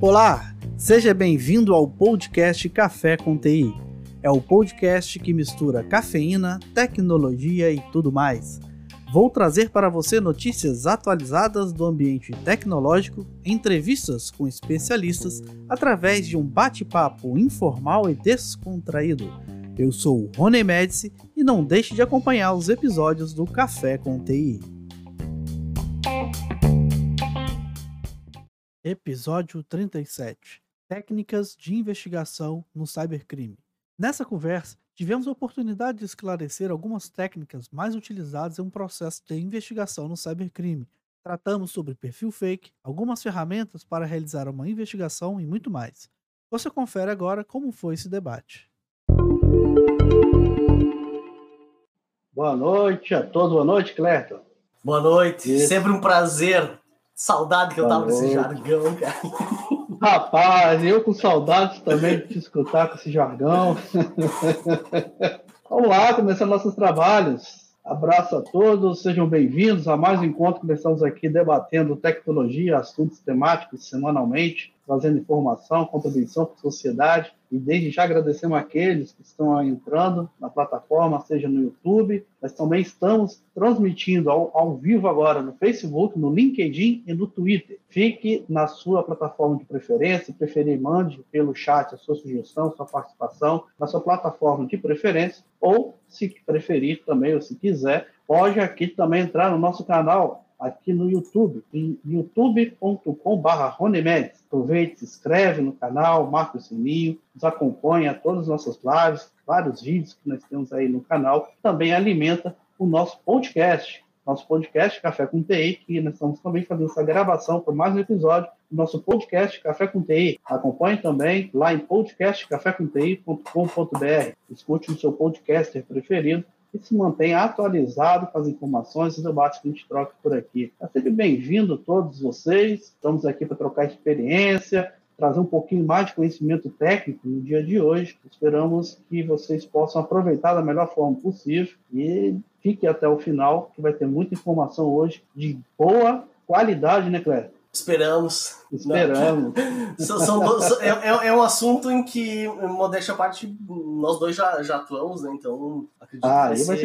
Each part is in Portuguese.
Olá, seja bem-vindo ao podcast Café com TI. É o podcast que mistura cafeína, tecnologia e tudo mais. Vou trazer para você notícias atualizadas do ambiente tecnológico, entrevistas com especialistas, através de um bate-papo informal e descontraído. Eu sou o Rony Médici e não deixe de acompanhar os episódios do Café com TI. Episódio 37 Técnicas de investigação no cybercrime. Nessa conversa, tivemos a oportunidade de esclarecer algumas técnicas mais utilizadas em um processo de investigação no cybercrime. Tratamos sobre perfil fake, algumas ferramentas para realizar uma investigação e muito mais. Você confere agora como foi esse debate. Boa noite a todos. Boa noite, Clerton. Boa noite. Isso. Sempre um prazer. Saudade que eu tava desse jargão, cara. Rapaz, eu com saudades também de te escutar com esse jargão. Vamos lá, começando nossos trabalhos. Abraço a todos, sejam bem-vindos a mais um encontro. Começamos aqui debatendo tecnologia, assuntos temáticos semanalmente trazendo informação, contribuição para a sociedade. E desde já agradecemos aqueles que estão entrando na plataforma, seja no YouTube, mas também estamos transmitindo ao, ao, vivo agora no Facebook, no LinkedIn e no Twitter. Fique na sua plataforma de preferência, preferir, mande pelo chat a sua sugestão, sua participação, na sua plataforma de preferência, ou se preferir também, ou se quiser, pode aqui também entrar no nosso canal aqui no YouTube, em youtube.com.br. Aproveite, se inscreve no canal, marca o sininho, nos acompanha todas as nossas lives, vários vídeos que nós temos aí no canal. Também alimenta o nosso podcast, nosso podcast Café com TI, que nós estamos também fazendo essa gravação para mais um episódio do nosso podcast Café com TI. Acompanhe também lá em podcastcafécomti.com.br. Escute no seu podcaster preferido e se mantenha atualizado com as informações e debates que a gente troca por aqui. É sempre bem-vindo todos vocês. Estamos aqui para trocar experiência, trazer um pouquinho mais de conhecimento técnico no dia de hoje. Esperamos que vocês possam aproveitar da melhor forma possível e fique até o final, que vai ter muita informação hoje de boa qualidade, né, Cléber? Esperamos. Esperamos. São, são, é, é, é, um assunto em que, modéstia à parte, nós dois já, já atuamos, né? Então, acredito ah, que vai,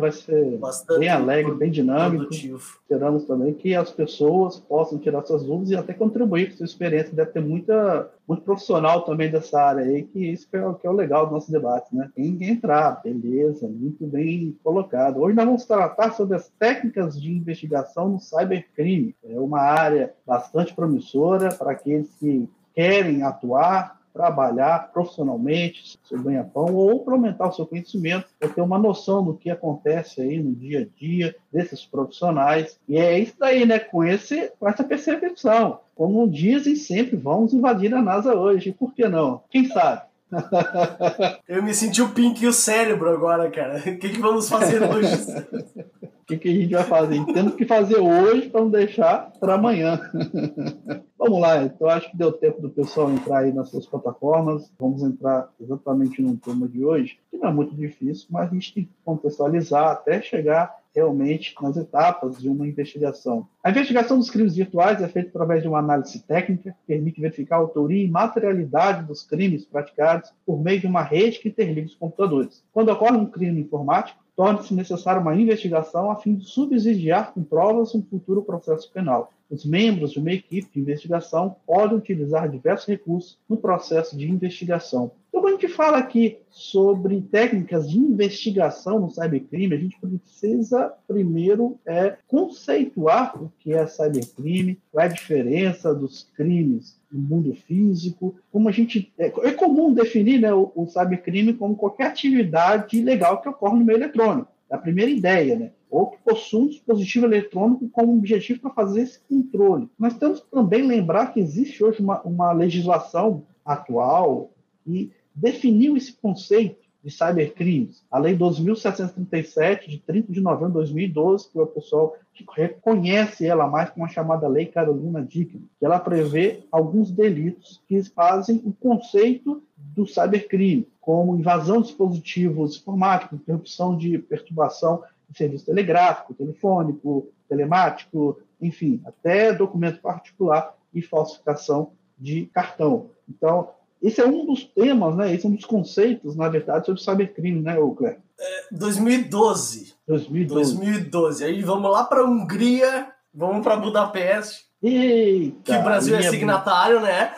vai ser, ser vai ser bem alegre, bem dinâmico. Produtivo. Esperamos também que as pessoas possam tirar suas dúvidas e até contribuir com sua experiência. Deve ter muita, muito profissional também dessa área aí, que isso que é, que é o legal do nosso debate, né? Quem entrar, beleza, muito bem colocado. Hoje nós vamos tratar sobre as técnicas de investigação no cybercrime. É uma área bastante promissora para aqueles que querem atuar, trabalhar profissionalmente, seu ganha-pão, ou para aumentar o seu conhecimento, para ter uma noção do que acontece aí no dia a dia desses profissionais. E é isso daí, né? Com, esse, com essa percepção. Como dizem sempre, vamos invadir a NASA hoje. Por que não? Quem sabe? Eu me senti o Pink e o cérebro agora, cara. O que, que vamos fazer hoje? que, que a gente vai fazer? Temos que fazer hoje para não deixar para amanhã. Vamos lá, então acho que deu tempo do pessoal entrar aí nas suas plataformas. Vamos entrar exatamente no tema de hoje, que não é muito difícil, mas a gente tem que contextualizar até chegar realmente nas etapas de uma investigação. A investigação dos crimes virtuais é feita através de uma análise técnica que permite verificar a autoria e materialidade dos crimes praticados por meio de uma rede que interliga os computadores. Quando ocorre um crime informático, torna-se necessária uma investigação a fim de subsidiar com provas um futuro processo penal. Os membros de uma equipe de investigação podem utilizar diversos recursos no processo de investigação. Então, quando a gente fala aqui sobre técnicas de investigação no cybercrime, a gente precisa primeiro é, conceituar o que é cybercrime, qual é a diferença dos crimes no mundo físico, como a gente é, é comum definir né, o, o cybercrime como qualquer atividade ilegal que ocorre no meio eletrônico. É a primeira ideia, né? Ou que possui um dispositivo eletrônico como objetivo para fazer esse controle. Mas temos também lembrar que existe hoje uma, uma legislação atual que definiu esse conceito de cybercrimes. A Lei 2.737, de 30 de novembro de 2012, que o pessoal reconhece ela mais como a chamada Lei Carolina Dickman, que ela prevê alguns delitos que fazem o conceito do cybercrime, como invasão de dispositivos informáticos, interrupção de perturbação serviço telegráfico, telefônico, telemático, enfim, até documento particular e falsificação de cartão. Então, esse é um dos temas, né? Esse é um dos conceitos, na verdade, sobre cybercrime, né, Cleber? É, 2012. 2012. 2012. Aí vamos lá para a Hungria, vamos para Budapeste. Eita, que o Brasil é signatário, né?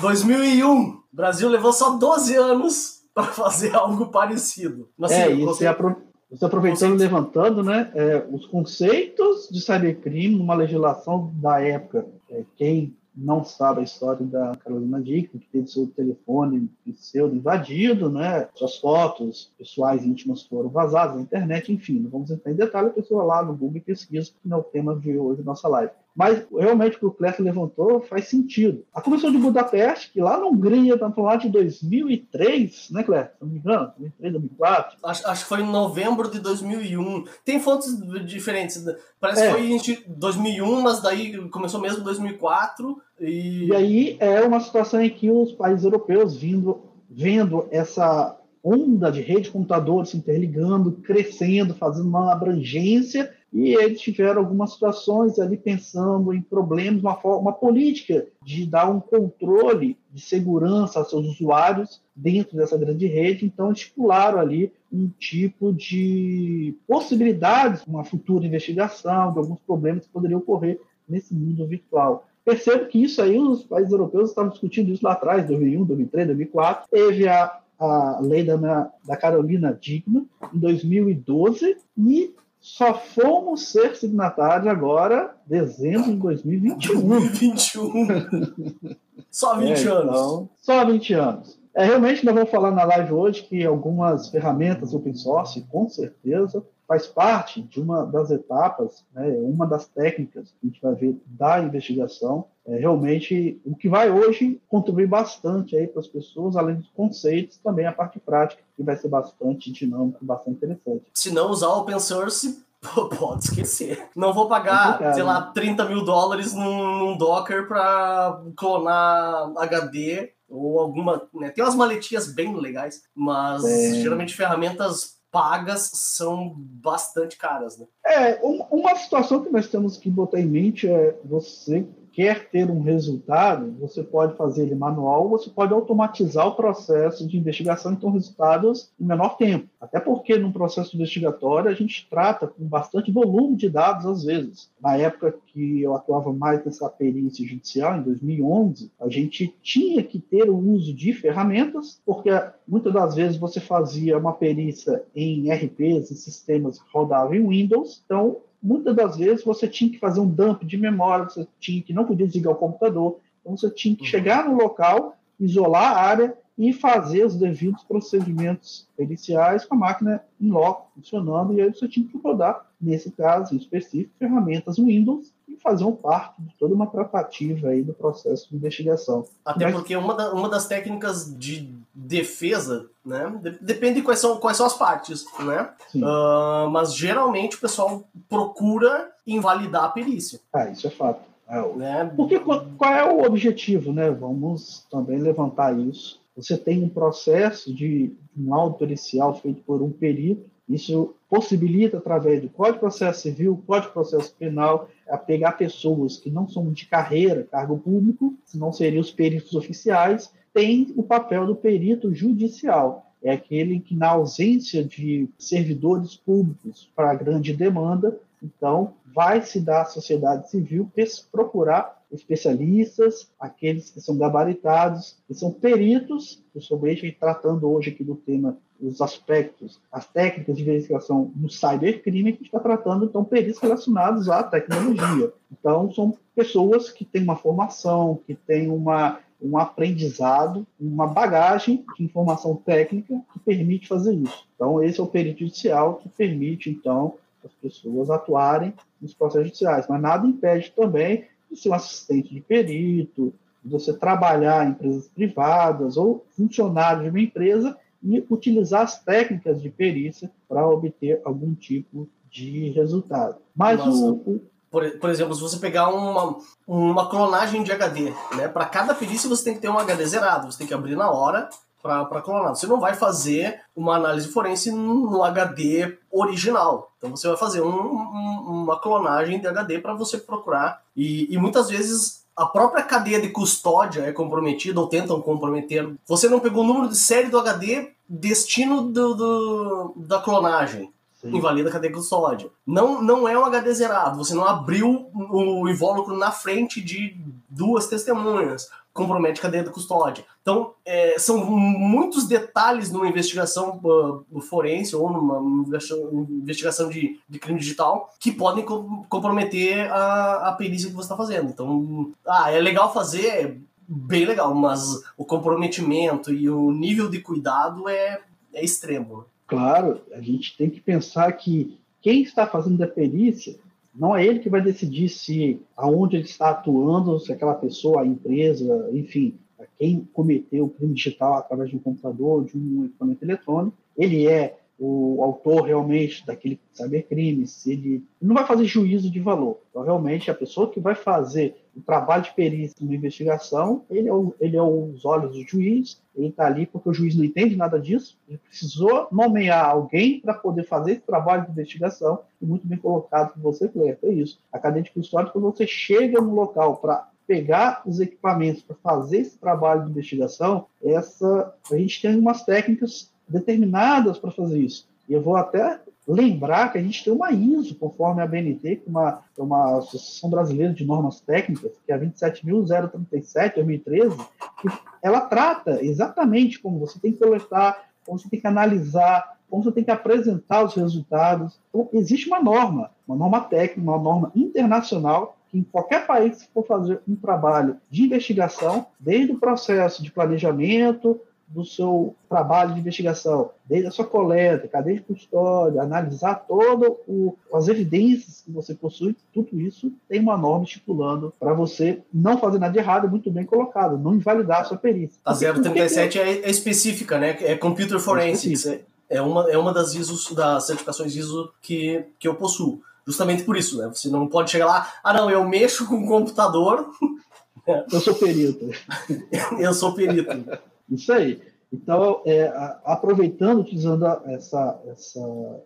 2001. O Brasil levou só 12 anos para fazer algo parecido. É, você, apro você aproveitando e levantando né, é, os conceitos de cybercrime numa legislação da época. É, quem não sabe a história da Carolina Dickman, que teve seu telefone pseudo invadido, né? Suas fotos pessoais íntimas foram vazadas na internet, enfim, não vamos entrar em detalhe, a pessoa lá no Google pesquisa, que não é o tema de hoje da nossa live. Mas realmente o que o Clécio levantou faz sentido. A Comissão de Budapeste, que lá na Hungria, estamos lá de 2003, né? Se não me engano, 2003, 2004. Acho, acho que foi em novembro de 2001. Tem fontes diferentes. Parece é. que foi em 2001, mas daí começou mesmo em 2004. E... e aí é uma situação em que os países europeus vindo, vendo essa onda de rede de computadores se interligando, crescendo, fazendo uma abrangência e eles tiveram algumas situações ali pensando em problemas, uma, uma política de dar um controle de segurança aos seus usuários dentro dessa grande rede, então estipularam ali um tipo de possibilidades, uma futura investigação de alguns problemas que poderiam ocorrer nesse mundo virtual. Percebo que isso aí, os países europeus estavam discutindo isso lá atrás, 2001, 2003, 2004. Teve a, a lei da, da Carolina Digna, em 2012, e só fomos ser signatários agora, dezembro de 2021. 2021. só 20 é, anos. Então, só 20 anos. É, realmente, nós vamos falar na live hoje que algumas ferramentas open source, com certeza, faz parte de uma das etapas, né, uma das técnicas que a gente vai ver da investigação. É, realmente, o que vai hoje contribuir bastante aí para as pessoas, além dos conceitos, também a parte prática, que vai ser bastante dinâmico, bastante interessante. Se não usar open source, pode esquecer. Não vou pagar, é sei lá, 30 mil dólares num, num Docker para clonar HD ou alguma. Né? Tem umas maletinhas bem legais, mas é. geralmente ferramentas pagas são bastante caras, né? É, uma situação que nós temos que botar em mente é você quer ter um resultado, você pode fazer ele manual, você pode automatizar o processo de investigação e ter resultados em menor tempo. Até porque num processo investigatório a gente trata com bastante volume de dados às vezes. Na época que eu atuava mais nessa perícia judicial, em 2011, a gente tinha que ter o uso de ferramentas, porque muitas das vezes você fazia uma perícia em RPs e sistemas rodavam em Windows, então muitas das vezes você tinha que fazer um dump de memória, você tinha que não podia desligar o computador, então você tinha que uhum. chegar no local, isolar a área e fazer os devidos procedimentos periciais com a máquina em loco funcionando, e aí você tinha que rodar, nesse caso em específico, ferramentas Windows e fazer um parte de toda uma tratativa aí do processo de investigação. Até Mas... porque uma, da, uma das técnicas de defesa, né? Depende quais são, quais são as partes, né? Uh, mas geralmente o pessoal procura invalidar a perícia. Ah, isso é fato. É, né? Porque qual, qual é o objetivo, né? Vamos também levantar isso. Você tem um processo de um laudo pericial feito por um perito. Isso possibilita, através do Código de Processo Civil, Código de Processo Penal, a pegar pessoas que não são de carreira, cargo público, não seriam os peritos oficiais, tem o papel do perito judicial. É aquele que, na ausência de servidores públicos para grande demanda, então vai se dar à sociedade civil procurar especialistas, aqueles que são gabaritados, que são peritos, principalmente tratando hoje aqui do tema os aspectos, as técnicas de verificação no cybercrime, que está tratando, então, peritos relacionados à tecnologia. Então, são pessoas que têm uma formação, que têm uma um aprendizado, uma bagagem de informação técnica que permite fazer isso. Então, esse é o perito judicial que permite, então, as pessoas atuarem nos processos judiciais. Mas nada impede também de ser um assistente de perito, de você trabalhar em empresas privadas ou funcionário de uma empresa e utilizar as técnicas de perícia para obter algum tipo de resultado. Mas o, o por, por exemplo, se você pegar uma, uma clonagem de HD, né? Para cada perícia você tem que ter um HD zerado, você tem que abrir na hora para clonar. Você não vai fazer uma análise forense no HD original. Então você vai fazer um, um, uma clonagem de HD para você procurar. E, e muitas vezes a própria cadeia de custódia é comprometida ou tentam comprometer. Você não pegou o número de série do HD, destino do, do da clonagem. Sim. Invalida a cadeia de custódia. Não, não é um HD zerado. Você não abriu o invólucro na frente de duas testemunhas compromete a cadeia de custódia. Então, é, são muitos detalhes numa investigação uh, forense ou numa investigação de, de crime digital que podem co comprometer a, a perícia que você está fazendo. Então, ah, é legal fazer, é bem legal, mas o comprometimento e o nível de cuidado é, é extremo. Né? Claro, a gente tem que pensar que quem está fazendo a perícia não é ele que vai decidir se aonde ele está atuando, se aquela pessoa, a empresa, enfim, quem cometeu o crime digital através de um computador, de um equipamento eletrônico, ele é o autor realmente daquele cybercrime, se ele não vai fazer juízo de valor. Então, realmente, a pessoa que vai fazer o trabalho de perícia uma investigação, ele é, o, ele é os olhos do juiz, ele está ali porque o juiz não entende nada disso, ele precisou nomear alguém para poder fazer esse trabalho de investigação, e muito bem colocado por você, Cleber, é isso. A cadeia de custódia, quando você chega no local para pegar os equipamentos para fazer esse trabalho de investigação, essa a gente tem umas técnicas determinadas para fazer isso. E eu vou até lembrar que a gente tem uma ISO, conforme a BNT, que é uma, é uma Associação Brasileira de Normas Técnicas, que é a 27.037, 2013, que ela trata exatamente como você tem que coletar, como você tem que analisar, como você tem que apresentar os resultados. Então, existe uma norma, uma norma técnica, uma norma internacional, que em qualquer país que for fazer um trabalho de investigação, desde o processo de planejamento, do seu trabalho de investigação, desde a sua coleta, cadeia de custódia, analisar todas as evidências que você possui, tudo isso tem uma norma estipulando para você não fazer nada de errado, muito bem colocado, não invalidar a sua perícia. A 037 é, é específica, né? É Computer Forensics. É, é, uma, é uma das ISOs, das certificações ISO que, que eu possuo. Justamente por isso, né? Você não pode chegar lá, ah não, eu mexo com o computador. Eu sou perito. eu sou perito. Isso aí. Então, é, aproveitando, utilizando essa, essa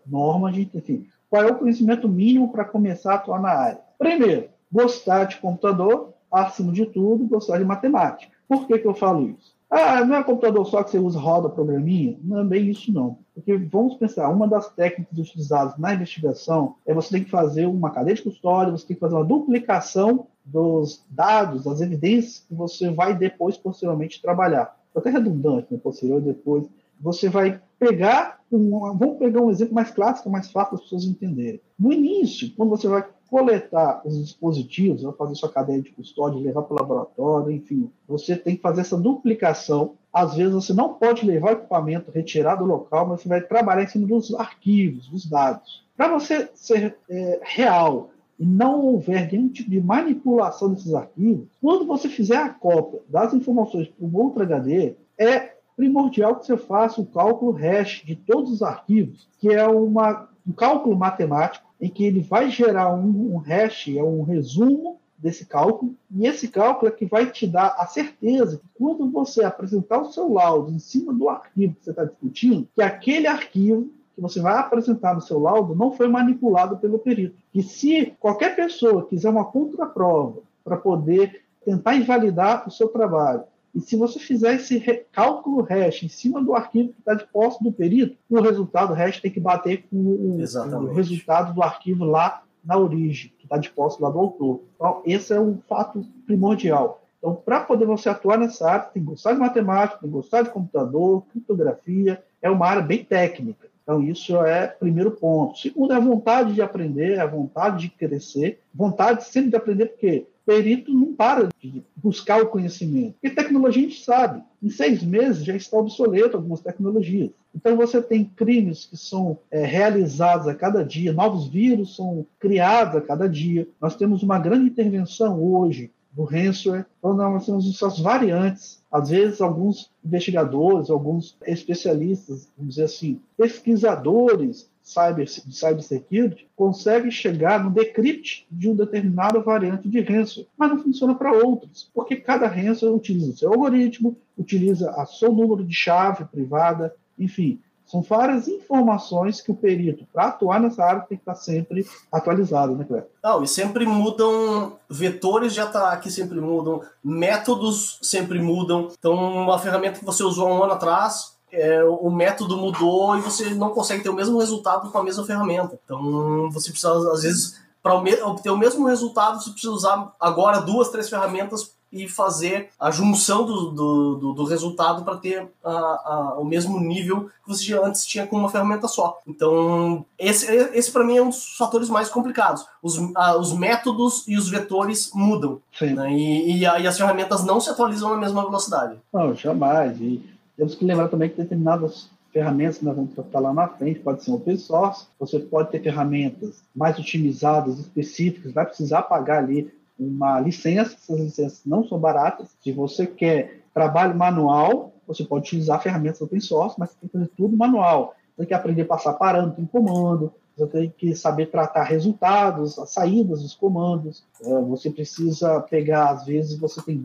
norma, a gente, enfim, qual é o conhecimento mínimo para começar a atuar na área? Primeiro, gostar de computador, acima de tudo, gostar de matemática. Por que, que eu falo isso? Ah, não é computador só que você usa roda programinha? Não é bem isso, não. Porque vamos pensar, uma das técnicas utilizadas na investigação é você tem que fazer uma cadeia de custódia, você tem que fazer uma duplicação dos dados, das evidências que você vai depois, posteriormente, trabalhar até redundante, né, posterior depois, você vai pegar, um, vamos pegar um exemplo mais clássico, mais fácil das pessoas entenderem. No início, quando você vai coletar os dispositivos, vai fazer sua cadeia de custódia, levar para o laboratório, enfim, você tem que fazer essa duplicação. Às vezes você não pode levar o equipamento, retirar do local, mas você vai trabalhar em cima dos arquivos, dos dados. Para você ser é, real e não houver nenhum tipo de manipulação desses arquivos, quando você fizer a cópia das informações para um outro HD, é primordial que você faça o cálculo hash de todos os arquivos, que é uma, um cálculo matemático em que ele vai gerar um, um hash, é um resumo desse cálculo, e esse cálculo é que vai te dar a certeza que quando você apresentar o seu laudo em cima do arquivo que você está discutindo, que aquele arquivo que você vai apresentar no seu laudo não foi manipulado pelo perito. E se qualquer pessoa quiser uma contraprova para poder tentar invalidar o seu trabalho, e se você fizer esse cálculo hash em cima do arquivo que está de posse do perito, o resultado hash tem que bater com o, o resultado do arquivo lá na origem, que está de posse lá do autor. Então, esse é um fato primordial. Então, para poder você atuar nessa área, tem que gostar de matemática, tem que gostar de computador, criptografia, é uma área bem técnica. Então, isso é primeiro ponto. Segundo, é a vontade de aprender, a vontade de crescer, vontade sempre de aprender, porque perito não para de buscar o conhecimento. Porque tecnologia a gente sabe, em seis meses já está obsoleto algumas tecnologias. Então você tem crimes que são é, realizados a cada dia, novos vírus são criados a cada dia. Nós temos uma grande intervenção hoje do ransomware. Então, nós temos essas variantes. Às vezes, alguns investigadores, alguns especialistas, vamos dizer assim, pesquisadores, cyber, de cybersecurity consegue chegar no decrypt de uma determinada variante de ransomware, mas não funciona para outros, porque cada ransomware utiliza o seu algoritmo, utiliza a seu número de chave privada, enfim, são várias informações que o perito, para atuar nessa área, tem que estar sempre atualizado, né, Cleber? Não, e sempre mudam vetores de ataque, sempre mudam, métodos sempre mudam. Então, uma ferramenta que você usou um ano atrás, é, o método mudou e você não consegue ter o mesmo resultado com a mesma ferramenta. Então, você precisa, às vezes, para obter o mesmo resultado, você precisa usar agora duas, três ferramentas e fazer a junção do, do, do, do resultado para ter a, a, o mesmo nível que você antes tinha com uma ferramenta só. Então, esse, esse para mim é um dos fatores mais complicados. Os, a, os métodos e os vetores mudam. Né? E, e, e, as ferramentas não se atualizam na mesma velocidade. Não, jamais. E temos que lembrar também que determinadas ferramentas que nós vamos tratar lá na frente, pode ser open source, você pode ter ferramentas mais otimizadas, específicas, vai precisar pagar ali uma licença, essas licenças não são baratas. Se você quer trabalho manual, você pode utilizar ferramentas open source, mas tem que fazer tudo manual. Tem que aprender a passar parâmetro em comando, você tem que saber tratar resultados, as saídas dos comandos. É, você precisa pegar, às vezes, você tem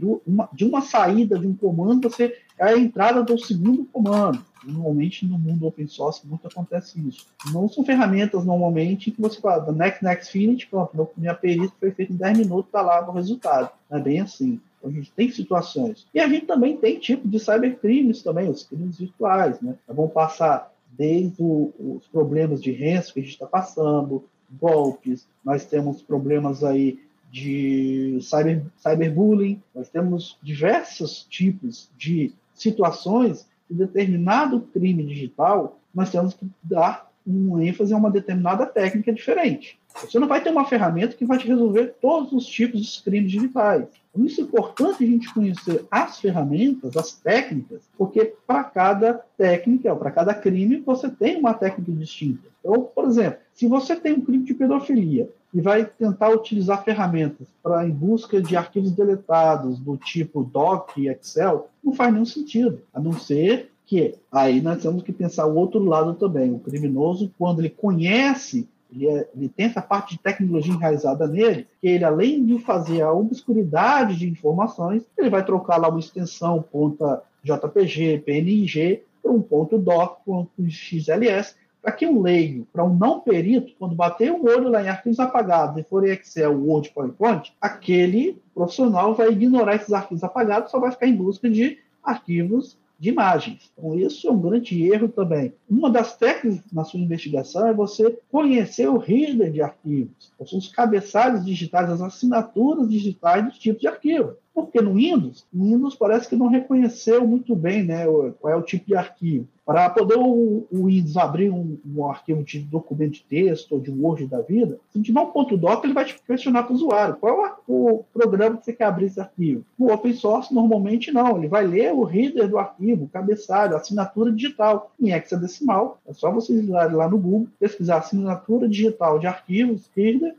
de uma saída de um comando, você é a entrada do segundo comando. Normalmente no mundo open source muito acontece isso. Não são ferramentas normalmente que você fala, next, next, finish, pronto, minha perícia foi feita em 10 minutos, está lá o resultado. Não é bem assim. A gente tem situações. E a gente também tem tipo de cybercrimes também, os crimes virtuais, né? Vão passar desde os problemas de ransom que a gente está passando, golpes, nós temos problemas aí de cyber, cyberbullying, nós temos diversos tipos de situações de determinado crime digital, nós temos que dar um ênfase a uma determinada técnica diferente. Você não vai ter uma ferramenta que vai te resolver todos os tipos de crimes digitais. Por isso é importante a gente conhecer as ferramentas, as técnicas, porque para cada técnica, ou para cada crime, você tem uma técnica distinta. Então, por exemplo, se você tem um crime de pedofilia e vai tentar utilizar ferramentas para em busca de arquivos deletados do tipo doc Excel, não faz nenhum sentido, a não ser que aí nós temos que pensar o outro lado também. O criminoso, quando ele conhece ele, é, ele, tem essa parte de tecnologia enraizada nele, que ele, além de fazer a obscuridade de informações, ele vai trocar lá uma extensão ponta .jpg, png, para um ponto doc, ponto xls, para que um leigo, para um não perito, quando bater o olho lá em arquivos apagados e for em Excel, Word, PowerPoint, aquele profissional vai ignorar esses arquivos apagados, só vai ficar em busca de arquivos de imagens. Então, isso é um grande erro também. Uma das técnicas na sua investigação é você conhecer o reader de arquivos, os cabeçalhos digitais, as assinaturas digitais dos tipos de arquivo. Porque no Windows, o Windows parece que não reconheceu muito bem né, qual é o tipo de arquivo. Para poder o, o Windows abrir um, um, arquivo de documento de texto ou de Word da vida, se tiver um ponto doc, ele vai te questionar para o usuário qual é o programa que você quer abrir esse arquivo. No open source, normalmente não. Ele vai ler o reader do arquivo, o cabeçalho, a assinatura digital em hexadecimal. É só vocês lá no Google, pesquisar assinatura digital de arquivos, reader,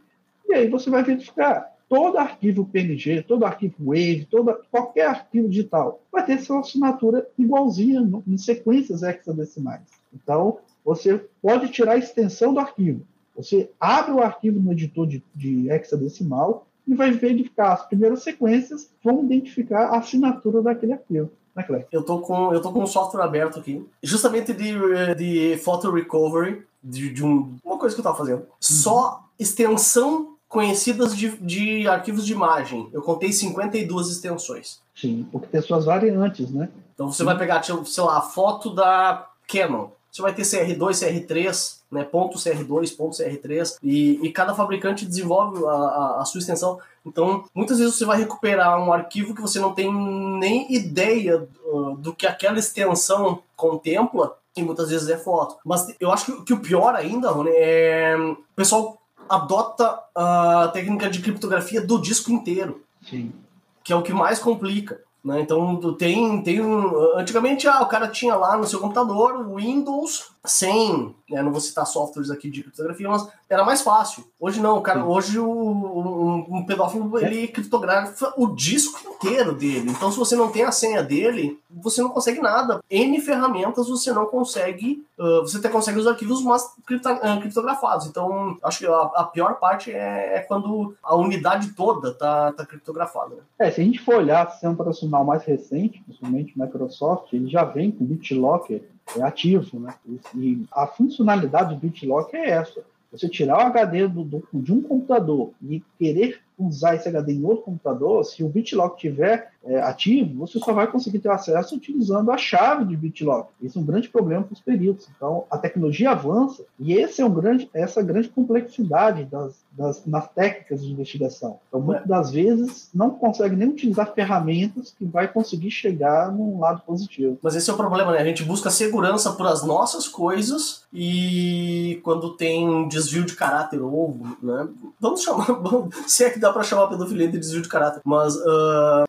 e aí você vai verificar todo arquivo PNG, todo arquivo Wave, toda, qualquer arquivo digital vai ter sua assinatura igualzinha no, em sequências hexadecimais. Então, você pode tirar a extensão do arquivo. Você abre o arquivo no editor de, de hexadecimal e vai verificar as primeiras sequências, vão identificar a assinatura daquele arquivo. Eu tô com eu tô com um software aberto aqui, justamente de, de photo recovery, de, de um, uma coisa que eu tava fazendo. Uhum. Só extensão conhecidas de, de arquivos de imagem. Eu contei 52 extensões. Sim, porque tem suas variantes, né? Então você Sim. vai pegar, sei lá, a foto da Canon. Você vai ter CR2, CR3, né, ponto CR2, ponto CR3, e, e cada fabricante desenvolve a, a, a, sua extensão. Então, muitas vezes você vai recuperar um arquivo que você não tem nem ideia uh, do que aquela extensão contempla, e muitas vezes é foto. Mas eu acho que, que o pior ainda, Rony, é o pessoal adota a técnica de criptografia do disco inteiro. Sim. Que é o que mais complica. Né? Então tem, tem um, antigamente ah, o cara tinha lá no seu computador o Windows sem, né, não vou citar softwares aqui de criptografia, mas era mais fácil. Hoje não, cara. Hoje o, um, um, pedófilo ele criptografa o disco inteiro dele. Então, se você não tem a senha dele, você não consegue nada. N ferramentas você não consegue. Uh, você até consegue os arquivos mais uh, criptografados. Então, acho que a, a pior parte é, é, quando a unidade toda tá, tá criptografada. Né? É, se a gente for olhar o sistema operacional mais recente, principalmente Microsoft, ele já vem com BitLocker é ativo, né? E a funcionalidade do BitLock é essa: você tirar o HD do, do, de um computador e querer usar esse HD em outro computador, se o BitLock tiver é, ativo, você só vai conseguir ter acesso utilizando a chave de BitLock. Isso é um grande problema para os peritos. Então, a tecnologia avança e esse é um grande, essa grande complexidade das, das, nas técnicas de investigação. Então, muitas das vezes, não consegue nem utilizar ferramentas que vai conseguir chegar num lado positivo. Mas esse é o problema, né? A gente busca segurança para as nossas coisas e quando tem desvio de caráter ou, né? Vamos chamar, se é que dá para chamar pedofilia de desvio de caráter, mas uh,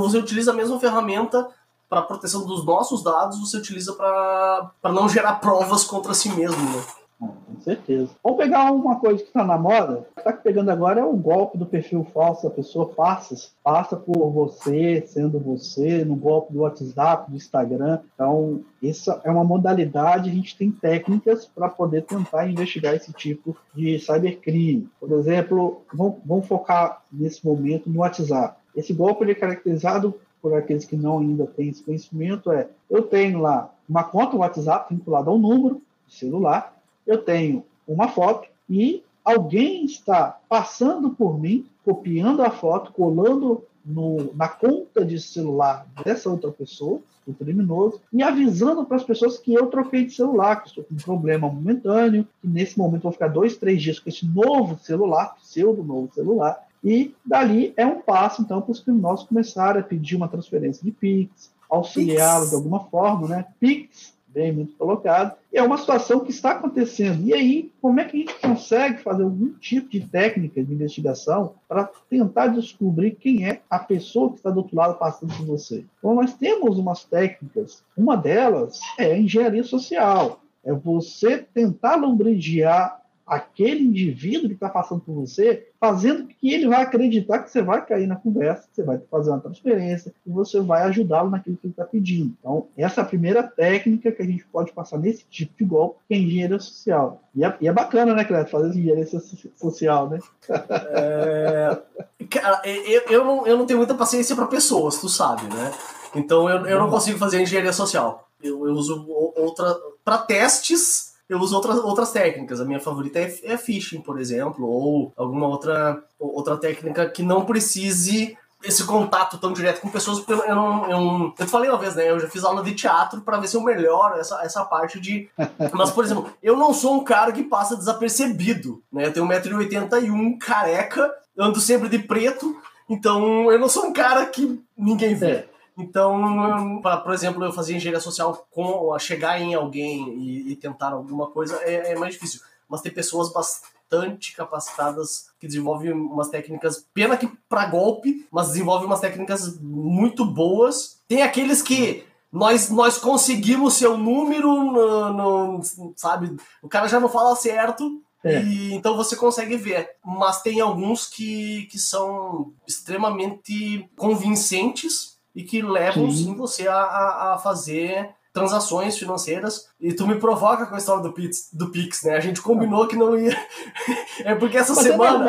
você utiliza a mesma ferramenta para proteção dos nossos dados, você utiliza para não gerar provas contra si mesmo, né? Com certeza. Vamos pegar uma coisa que está na moda. O que está pegando agora é o golpe do perfil falso. A pessoa passa, passa por você, sendo você, no golpe do WhatsApp, do Instagram. Então, isso é uma modalidade. A gente tem técnicas para poder tentar investigar esse tipo de cybercrime. Por exemplo, vamos, focar nesse momento no WhatsApp. Esse golpe é caracterizado por aqueles que não ainda têm esse conhecimento é eu tenho lá uma conta WhatsApp vinculada ao número celular eu tenho uma foto e alguém está passando por mim, copiando a foto, colando no, na conta de celular dessa outra pessoa, o criminoso, e avisando para as pessoas que eu troquei de celular, que estou com um problema momentâneo, que nesse momento vou ficar dois, três dias com esse novo celular, pseudo novo celular, e dali é um passo, então, para os criminosos começarem a pedir uma transferência de Pix, auxiliá-lo de alguma forma, né? Pix bem muito colocado. É uma situação que está acontecendo. E aí, como é que a gente consegue fazer algum tipo de técnica de investigação para tentar descobrir quem é a pessoa que está do outro lado passando por você? Então, nós temos umas técnicas. Uma delas é a engenharia social. É você tentar lumbregiar aquele indivíduo que está passando por você, fazendo que ele vai acreditar que você vai cair na conversa, que você vai fazer uma transferência e você vai ajudá-lo naquilo que ele está pedindo. Então, essa é a primeira técnica que a gente pode passar nesse tipo de golpe, que é engenharia social. E é, e é bacana, né, Cleber, fazer engenharia social, né? É... Cara, eu, eu, não, eu não tenho muita paciência para pessoas, tu sabe, né? Então eu, eu não consigo fazer engenharia social. Eu, eu uso outra. para testes eu uso outras, outras técnicas. A minha favorita é, é phishing, por exemplo, ou alguma outra, outra técnica que não precise esse contato tão direto com pessoas, porque eu, eu, eu, eu falei uma vez, né? Eu já fiz aula de teatro para ver se eu melhoro essa, essa parte de. Mas, por exemplo, eu não sou um cara que passa desapercebido, né? Eu tenho 1,81m, careca, ando sempre de preto, então eu não sou um cara que ninguém vê. É. Então, pra, por exemplo, eu fazer engenharia social com a chegar em alguém e, e tentar alguma coisa é, é, mais difícil. Mas tem pessoas bastante capacitadas que desenvolvem umas técnicas, pena que para golpe, mas desenvolvem umas técnicas muito boas. Tem aqueles que nós, nós conseguimos seu número, no, no, sabe? O cara já não fala certo, é. E, então você consegue ver. Mas tem alguns que, que são extremamente convincentes e que levam sim, sim você a, a, a, fazer transações financeiras. E tu me provoca com a história do Pix, do Pix né? A gente combinou que não ia. é porque essa Mas é semana.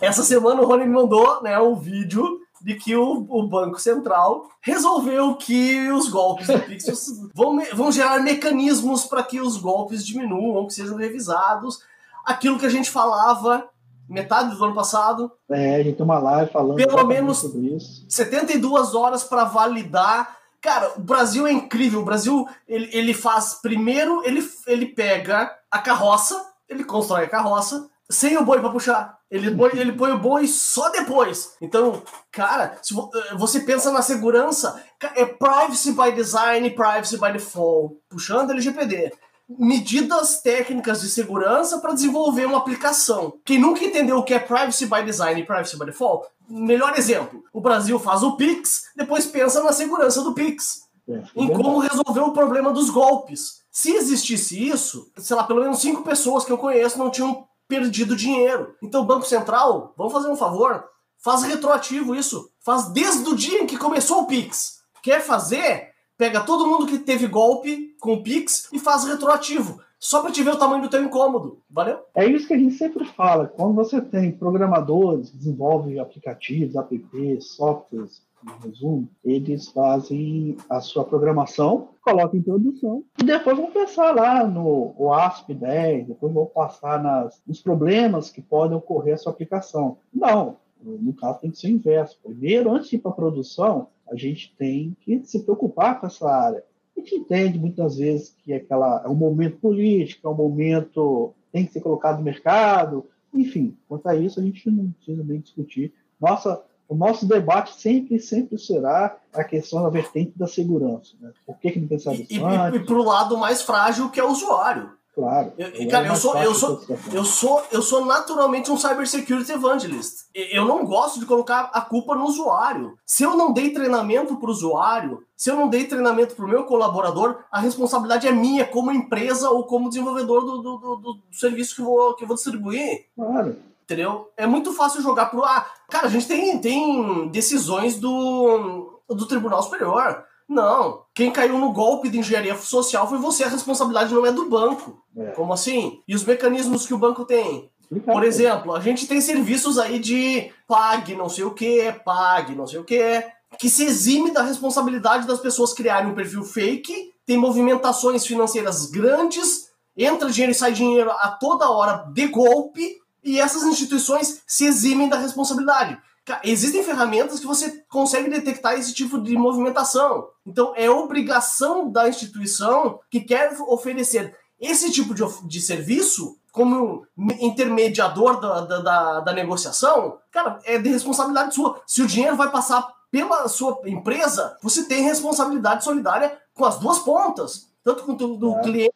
É essa semana o Rony me mandou né, um vídeo de que o, o, Banco Central resolveu que os golpes do Pix vão, vão gerar mecanismos para que os golpes diminuam, que sejam revisados. Aquilo que a gente falava metade do ano passado. É, a gente tem uma live falando pelo menos sobre isso. 72 horas para validar. Cara, o Brasil é incrível. O Brasil ele, ele faz primeiro, ele, ele pega a carroça, ele constrói a carroça sem o boi para puxar. Ele, ele põe o boi só depois. Então, cara, se eh, você pensa na segurança, é privacy by design, privacy by default, puxando LGPD medidas técnicas de segurança para desenvolver uma aplicação. Quem nunca entendeu o que é privacy by design e privacy by default, melhor exemplo: o Brasil faz o Pix, depois pensa na segurança do Pix. é, em como resolver o problema dos golpes. Se existisse isso, sei lá, pelo menos cinco pessoas que eu conheço não tinham perdido dinheiro. Então, o Banco Central, vamos fazer um favor, faz retroativo isso. Faz desde o dia em que começou o Pix. Quer fazer? Pega todo mundo que teve golpe com o Pix e faz retroativo. Só para te ver o tamanho do teu incômodo. Valeu? É isso que a gente sempre fala. Quando você tem programadores que desenvolvem aplicativos, apps, softwares, em resumo, eles fazem a sua programação, colocam em produção e depois vão pensar lá no ASP 10, depois vão passar nas, nos problemas que podem ocorrer a sua aplicação. Não, no caso tem que ser o inverso. Primeiro, antes de ir para a produção, a gente tem que se preocupar com essa área. A gente entende muitas vezes que é, aquela, é um momento político, é um momento tem que ser colocado no mercado, enfim, quanto a isso a gente não precisa nem discutir. Nossa, o nosso debate sempre, sempre será a questão da vertente da segurança. Né? Por que, que não pensar isso e, antes? E, e para o lado mais frágil que é o usuário. Claro. Eu, cara, eu sou, eu, sou, eu, sou, eu sou naturalmente um cybersecurity evangelist. Eu não gosto de colocar a culpa no usuário. Se eu não dei treinamento para o usuário, se eu não dei treinamento para o meu colaborador, a responsabilidade é minha como empresa ou como desenvolvedor do, do, do, do serviço que eu, vou, que eu vou distribuir. Claro. Entendeu? É muito fácil jogar pro. Ah, cara, a gente tem, tem decisões do, do Tribunal Superior. Não. Quem caiu no golpe de engenharia social foi você. A responsabilidade não é do banco. É. Como assim? E os mecanismos que o banco tem? Por exemplo, a gente tem serviços aí de pague não sei o que, pague não sei o que, que se exime da responsabilidade das pessoas criarem um perfil fake, tem movimentações financeiras grandes, entra dinheiro e sai dinheiro a toda hora de golpe, e essas instituições se eximem da responsabilidade. Existem ferramentas que você consegue detectar esse tipo de movimentação. Então, é obrigação da instituição que quer oferecer esse tipo de, de serviço como intermediador da, da, da, negociação, cara, é de responsabilidade sua. Se o dinheiro vai passar pela sua empresa, você tem responsabilidade solidária com as duas pontas, tanto com o do é. cliente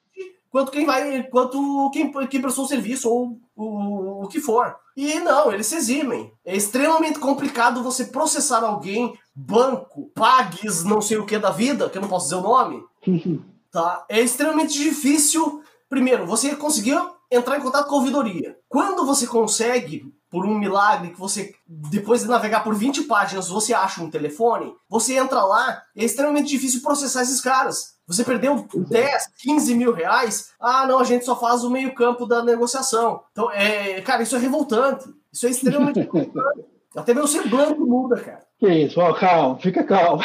quanto quem vai, quanto quem, quem prestou o serviço ou o, o que for. E não, eles se eximem. É extremamente complicado você processar alguém, banco, pagues, não sei o que da vida, que eu não posso dizer o nome. tá? É extremamente difícil. Primeiro, você conseguiu entrar em contato com a ouvidoria. Quando você consegue, por um milagre, que você, depois de navegar por 20 páginas, você acha um telefone, você entra lá, é extremamente difícil processar esses caras. Você perdeu 10, 15 mil reais? Ah, não, a gente só faz o meio-campo da negociação. Então, é, cara, isso é revoltante. Isso é extremamente revoltante. Até meu semblante muda, cara. Que isso, ó, calma, fica calmo.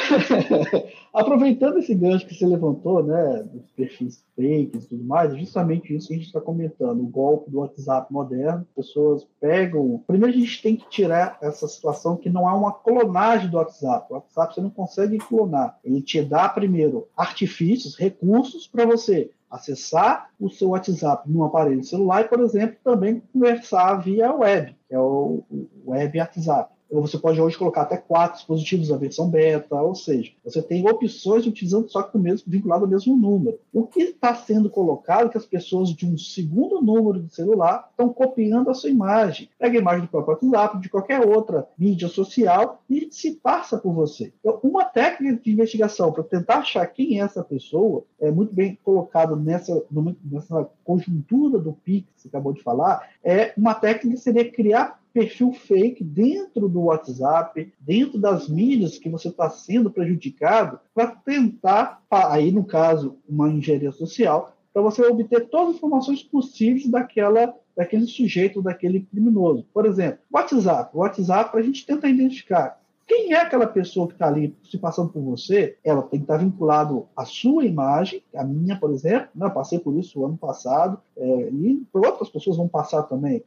Aproveitando esse gancho que você levantou, né, dos perfis fakes e tudo mais, justamente isso que a gente está comentando, o golpe do WhatsApp moderno. Pessoas pegam. Primeiro, a gente tem que tirar essa situação que não há uma clonagem do WhatsApp. O WhatsApp você não consegue clonar. Ele te dá, primeiro, artifícios, recursos para você acessar o seu WhatsApp num aparelho celular e, por exemplo, também conversar via web, que é o web WhatsApp você pode hoje colocar até quatro dispositivos da versão beta, ou seja, você tem opções utilizando só que o mesmo, vinculado ao mesmo número. O que está sendo colocado é que as pessoas de um segundo número de celular estão copiando a sua imagem. Pega a imagem do próprio WhatsApp, de qualquer outra mídia social e se passa por você. Então, uma técnica de investigação para tentar achar quem é essa pessoa é muito bem colocado nessa, nessa conjuntura do PIX que você acabou de falar, é uma técnica que seria criar perfil fake dentro do WhatsApp, dentro das mídias que você está sendo prejudicado, para tentar, aí no caso, uma engenharia social, para você obter todas as informações possíveis daquela daquele sujeito, daquele criminoso. Por exemplo, WhatsApp. WhatsApp, a gente tenta identificar quem é aquela pessoa que está ali se passando por você? Ela tem que estar tá vinculado à sua imagem, a minha, por exemplo. Né? Passei por isso o ano passado, é, e outras pessoas vão passar também.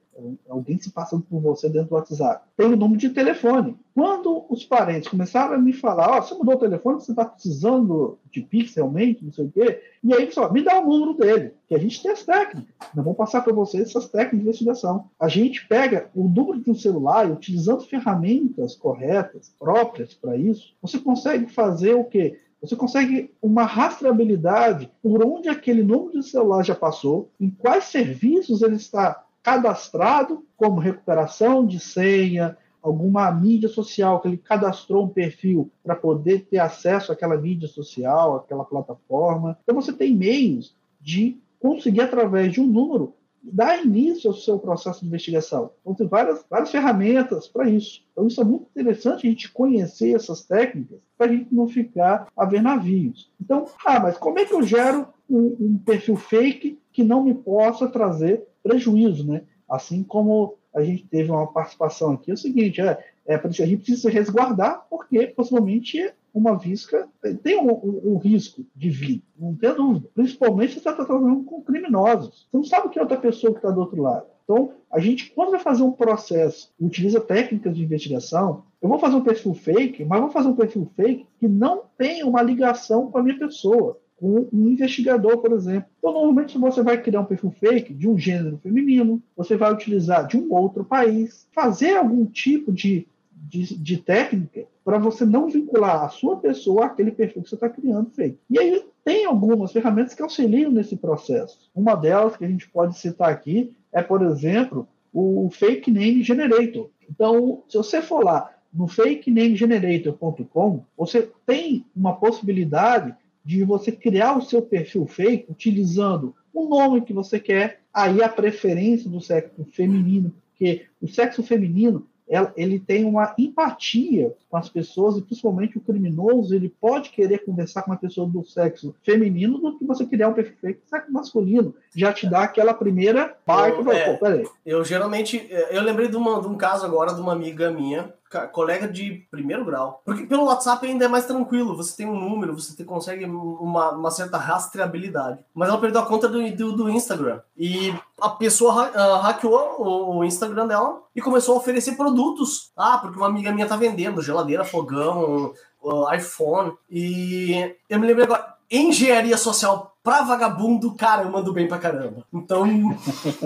Alguém se passando por você dentro do WhatsApp. Tem o número de telefone. Quando os parentes começaram a me falar, ó, oh, você mudou o telefone, você está precisando de Pix realmente, não sei o quê, e aí, pessoal, me dá o número dele, que a gente tem as técnicas. Nós vamos passar para vocês essas técnicas de investigação. A gente pega o número de um celular e utilizando ferramentas corretas, próprias para isso, você consegue fazer o quê? Você consegue uma rastreabilidade por onde aquele número de celular já passou, em quais serviços ele está cadastrado, como recuperação de senha, alguma mídia social, que ele cadastrou um perfil para poder ter acesso àquela mídia social, àquela plataforma. Então, você tem meios de conseguir, através de um número, dar início ao seu processo de investigação. Então, tem várias, várias ferramentas para isso. Então, isso é muito interessante a gente conhecer essas técnicas para a gente não ficar a ver navios. Então, ah, mas como é que eu gero um, um perfil fake que não me possa trazer prejuízo, né? Assim como a gente teve uma participação aqui, é o seguinte, é, é a gente precisa resguardar, porque possivelmente uma visca tem um, um, um, risco de vir, não tem dúvida. Principalmente se você está tratando com criminosos. Você não sabe que é outra pessoa que está do outro lado. Então, a gente, quando vai fazer um processo, utiliza técnicas de investigação, eu vou fazer um perfil fake, mas vou fazer um perfil fake que não tem uma ligação com a minha pessoa com um investigador, por exemplo. Então, normalmente, você vai criar um perfil fake de um gênero feminino, você vai utilizar de um outro país, fazer algum tipo de, de, de técnica para você não vincular a sua pessoa àquele perfil que você está criando fake. E aí tem algumas ferramentas que auxiliam nesse processo. Uma delas que a gente pode citar aqui é, por exemplo, o Fake Name Generator. Então, se você for lá no fakenamegenerator.com, você tem uma possibilidade de você criar o seu perfil fake utilizando o nome que você quer, aí a preferência do sexo feminino, porque o sexo feminino ele tem uma empatia com as pessoas e principalmente o criminoso ele pode querer conversar com uma pessoa do sexo feminino do que você criar um perfil fake sexo masculino. Já te dá aquela primeira parte eu, é, eu geralmente eu lembrei de, uma, de um caso agora de uma amiga minha colega de primeiro grau. Porque pelo WhatsApp ainda é mais tranquilo, você tem um número, você consegue uma, uma certa rastreabilidade. Mas ela perdeu a conta do, do, do Instagram. E a pessoa uh, hackeou o, o, Instagram dela e começou a oferecer produtos. Ah, porque uma amiga minha tá vendendo geladeira, fogão, uh, iPhone. E eu me lembrei agora, engenharia social pra vagabundo, cara, eu mando bem pra caramba. Então,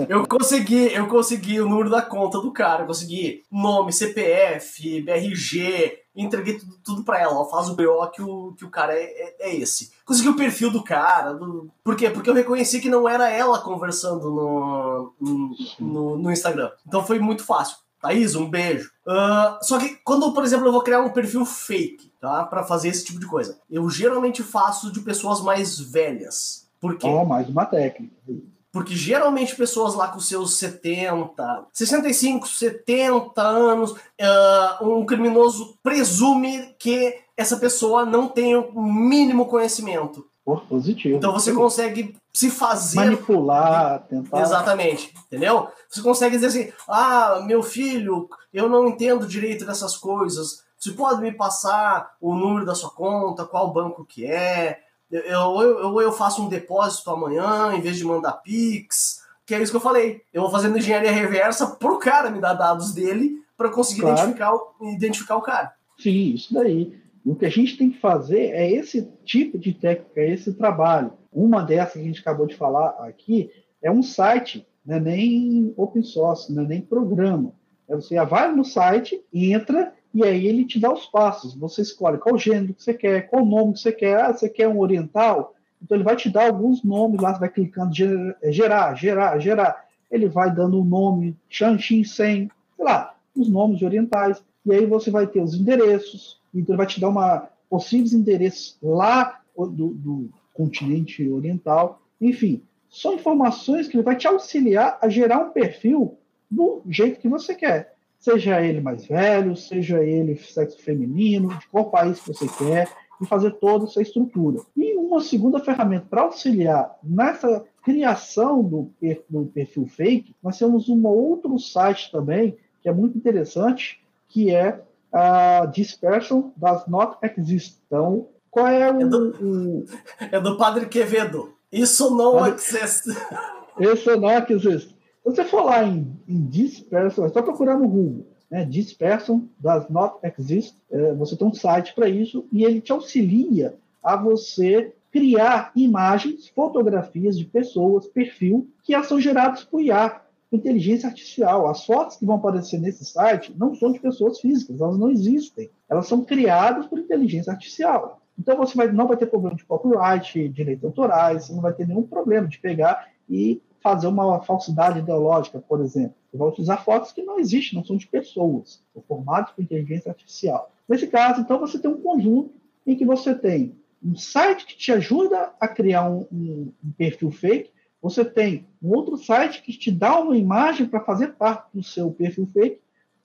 eu consegui, eu consegui o número da conta do cara, eu consegui nome, CPF, BRG, entreguei tudo, tudo pra ela. Ó, faz o BO que o, que o cara é, é, é, esse. Consegui o perfil do cara. Do... Por quê? Porque eu reconheci que não era ela conversando no, no, no Instagram. Então foi muito fácil. Thaís, um beijo. Uh, só que quando, por exemplo, eu vou criar um perfil fake, tá? Para fazer esse tipo de coisa, eu geralmente faço de pessoas mais velhas. Por quê? Oh, mais uma técnica. Porque geralmente pessoas lá com seus 70, 65, 70 anos, uh, um criminoso presume que essa pessoa não tem o mínimo conhecimento. Por positivo. Então você consegue se fazer. Manipular, tentar. Exatamente. Entendeu? Você consegue dizer assim: ah, meu filho, eu não entendo direito dessas coisas. Você pode me passar o número da sua conta, qual banco que é? Eu, eu, eu, faço um depósito amanhã em vez de mandar Pix. Que é isso que eu falei. Eu vou fazendo engenharia reversa pro cara me dar dados dele para conseguir claro. identificar, identificar o cara. Sim, isso daí. O que a gente tem que fazer é esse tipo de técnica, é esse trabalho. Uma dessas que a gente acabou de falar aqui é um site, não é nem open source, não é nem programa. É você vai no site, entra e aí ele te dá os passos. Você escolhe qual gênero que você quer, qual nome que você quer. Ah, você quer um oriental? Então ele vai te dar alguns nomes lá, você vai clicando gerar, gerar, gerar. Ele vai dando o um nome, Shan Xin Sen, sei lá, os nomes orientais. E aí você vai ter os endereços, então, ele vai te dar uma, possíveis endereços lá do, do continente oriental. Enfim, são informações que ele vai te auxiliar a gerar um perfil do jeito que você quer. Seja ele mais velho, seja ele sexo feminino, de qual país que você quer, e fazer toda essa estrutura. E uma segunda ferramenta para auxiliar nessa criação do, perfil fake, nós temos um outro site também, que é muito interessante, que é a dispersion does not exist. Então, qual é o. É do, o... É do Padre Quevedo. Isso não Padre... existe. Isso não existe. Você for lá em, em dispersion, é só procurar no Google. Né? Dispersion does not exist. É, você tem um site para isso e ele te auxilia a você criar imagens, fotografias de pessoas, perfil, que são gerados por IA inteligência artificial. As fotos que vão aparecer nesse site não são de pessoas físicas, elas não existem. Elas são criadas por inteligência artificial. Então você vai, não vai ter problema de copyright, direitos autorais, você não vai ter nenhum problema de pegar e fazer uma falsidade ideológica, por exemplo. Você vai utilizar fotos que não existem, não são de pessoas, são formados por inteligência artificial. Nesse caso, então, você tem um conjunto em que você tem um site que te ajuda a criar um, um, um perfil fake, você tem um outro site que te dá uma imagem para fazer parte do seu perfil fake,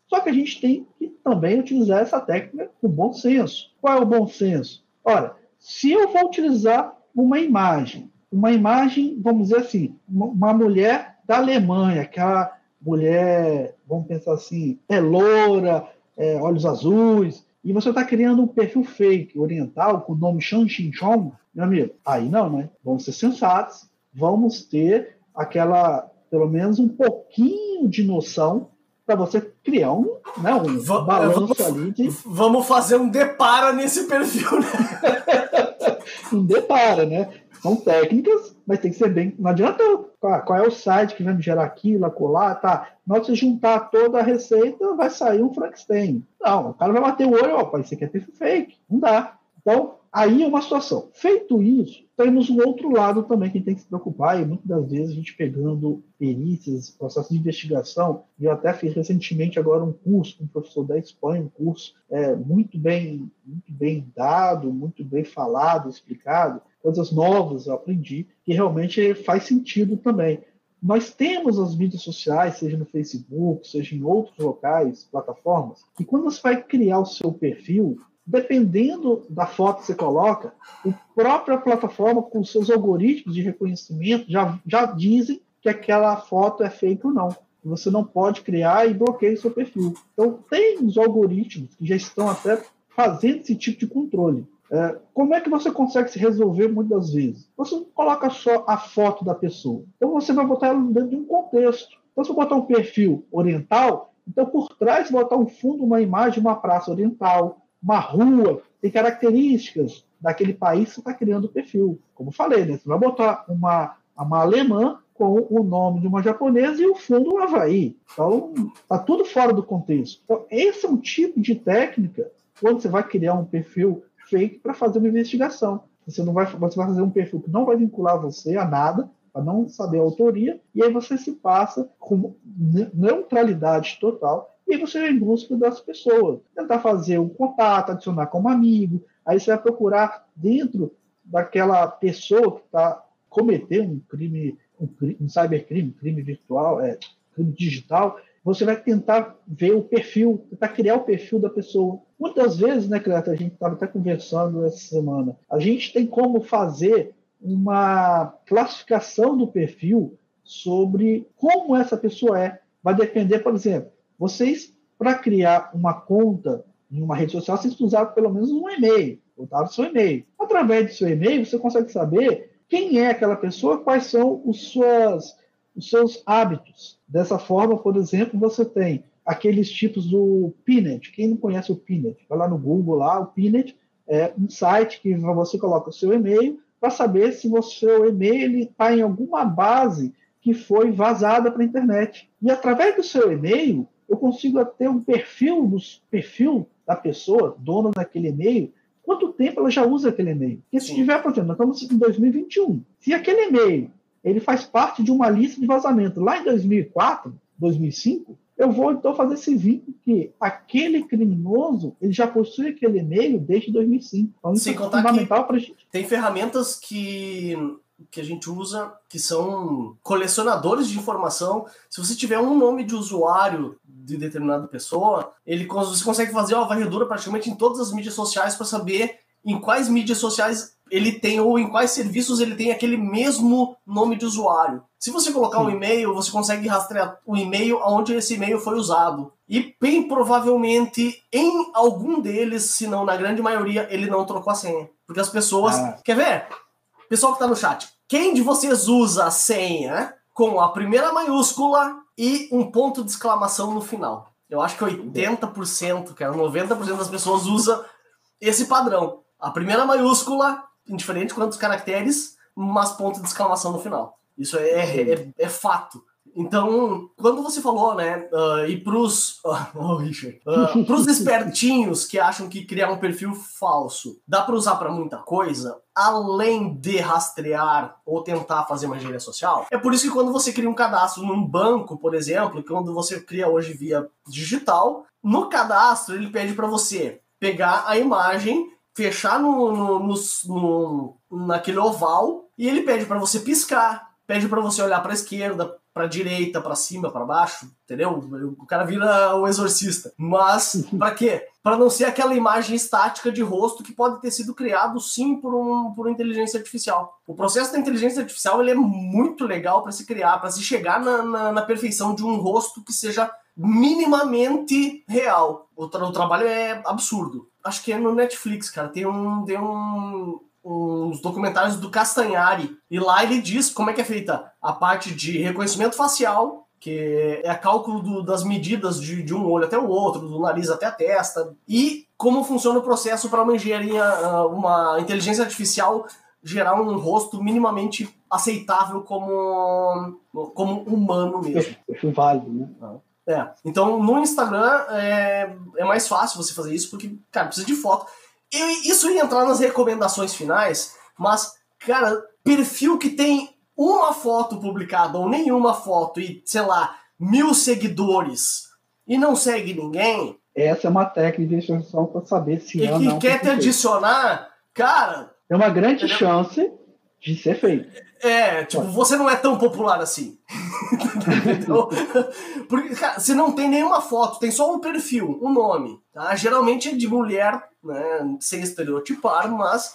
só que a gente tem que também utilizar essa técnica com bom senso. Qual é o bom senso? Ora, se eu vou utilizar uma imagem, uma imagem, vamos dizer assim, uma mulher da Alemanha, aquela mulher, vamos pensar assim, é loura, é, olhos azuis, e você está criando um perfil fake oriental com o nome Shang Xinchong, meu amigo, aí não, né? Vamos ser sensatos, vamos ter aquela, pelo menos um pouquinho de noção para você criar um, né, um v balanço vamos, ali de... Vamos fazer um depara nesse perfil, né? um depara, né? São técnicas, mas tem que ser bem. Não adianta qual, qual é o site que vai me gerar aquilo, colar, tá? De você juntar toda a receita, vai sair um Frankenstein. Não, o cara vai bater o olho, opa, isso aqui é fake. Não dá. Então, aí é uma situação. Feito isso, temos um outro lado também que tem que se preocupar, e muitas das vezes a gente pegando perícias, processos de investigação, e eu até fiz recentemente agora um curso com um professor da Espanha, um curso é, muito, bem, muito bem dado, muito bem falado, explicado, coisas novas eu aprendi, que realmente faz sentido também. Nós temos as mídias sociais, seja no Facebook, seja em outros locais, plataformas, e quando você vai criar o seu perfil, dependendo da foto que você coloca, a própria plataforma, com seus algoritmos de reconhecimento, já, já dizem que aquela foto é fake ou não. Você não pode criar e bloqueia o seu perfil. Então, tem os algoritmos que já estão até fazendo esse tipo de controle. É, como é que você consegue se resolver muitas vezes? Você não coloca só a foto da pessoa. Então você vai botar ela dentro de um contexto. Então, se eu botar um perfil oriental, então por trás botar um fundo, uma imagem, uma praça oriental, uma rua, tem características daquele país que está criando o perfil. Como falei, né? Você vai botar uma, uma alemã com o nome de uma japonesa e o fundo um Havaí. Então, está tudo fora do contexto. Então, esse é um tipo de técnica quando você vai criar um perfil fake para fazer uma investigação. Você não vai, você vai fazer um perfil que não vai vincular você a nada, para não saber a autoria, e aí você se passa com neutralidade total, e você vai em busca das pessoas. Tentar fazer um contato, adicionar como amigo, aí você vai procurar dentro daquela pessoa que está cometendo um crime, um, um cybercrime, crime virtual, é, crime digital, você vai tentar ver o perfil, tentar criar o perfil da pessoa. Muitas vezes, né, Cleto, a gente estava até conversando essa semana, a gente tem como fazer uma classificação do perfil sobre como essa pessoa é. Vai depender, por exemplo, vocês, para criar uma conta em uma rede social, vocês usaram pelo menos um e-mail, botaram seu e-mail. Através do seu e-mail, você consegue saber quem é aquela pessoa, quais são os, suas, os seus hábitos. Dessa forma, por exemplo, você tem aqueles tipos do Pinet. Quem não conhece o Pinet, vai lá no Google, lá, o Pinet é um site que você coloca o seu e-mail para saber se o seu e-mail está em alguma base que foi vazada para a internet. E através do seu e-mail, eu consigo ter um perfil dos perfil da pessoa, dona daquele e-mail, quanto tempo ela já usa aquele e-mail. Porque se tiver, por exemplo, nós estamos em 2021. Se aquele e-mail ele faz parte de uma lista de vazamento lá em 2004, 2005, eu vou então fazer esse vínculo que aquele criminoso ele já possui aquele e-mail desde 2005. Então, isso Sem é fundamental para gente. Tem ferramentas que que a gente usa que são colecionadores de informação. Se você tiver um nome de usuário de determinada pessoa, ele você consegue fazer uma varredura praticamente em todas as mídias sociais para saber em quais mídias sociais ele tem ou em quais serviços ele tem aquele mesmo nome de usuário. Se você colocar um e-mail, você consegue rastrear o e-mail aonde esse e-mail foi usado. E bem provavelmente em algum deles, se não na grande maioria, ele não trocou a senha. Porque as pessoas. Ah. Quer ver? Pessoal que tá no chat, quem de vocês usa a senha com a primeira maiúscula e um ponto de exclamação no final? Eu acho que 80%, cara, 90% das pessoas usa esse padrão. A primeira maiúscula, indiferente quantos caracteres, mas ponto de exclamação no final. Isso é, é, é, é fato. Então, quando você falou, né, uh, e pros, uh, Richard, uh, pros espertinhos que acham que criar um perfil falso dá para usar para muita coisa, além de rastrear ou tentar fazer uma engenharia social, é por isso que quando você cria um cadastro num banco, por exemplo, quando você cria hoje via digital, no cadastro ele pede para você pegar a imagem, fechar no, no, no, no naquele oval e ele pede para você piscar, pede para você olhar para a esquerda, para direita, para cima, para baixo, entendeu? O cara vira o exorcista. Mas para quê? Para não ser aquela imagem estática de rosto que pode ter sido criado sim por um por inteligência artificial. O processo da inteligência artificial ele é muito legal para se criar, para se chegar na, na, na perfeição de um rosto que seja minimamente real. O, tra o, trabalho é absurdo. Acho que é no Netflix, cara. Tem um, tem um, uns documentários do Castanhari. E lá ele diz como é que é feita a parte de reconhecimento facial, que é cálculo do, das medidas de, de, um olho até o outro, do nariz até a testa, e como funciona o processo para uma engenharia, ah, uma inteligência artificial gerar um rosto minimamente aceitável como, como humano mesmo. Válido, né? É. Então, no Instagram é, é mais fácil você fazer isso, porque, cara, precisa de foto. E isso ia entrar nas recomendações finais, mas, cara, perfil que tem uma foto publicada ou nenhuma foto e, sei lá, mil seguidores e não segue ninguém. Essa é uma técnica de instrução para saber se e é ou não. E que quer te adicionar, cara. Tem uma grande entendeu? chance de ser feito. É, tipo, você não é tão popular assim. então, porque, cara, você não tem nenhuma foto, tem só um perfil, um nome. Tá? Geralmente é de mulher, né, sem estereotipar, mas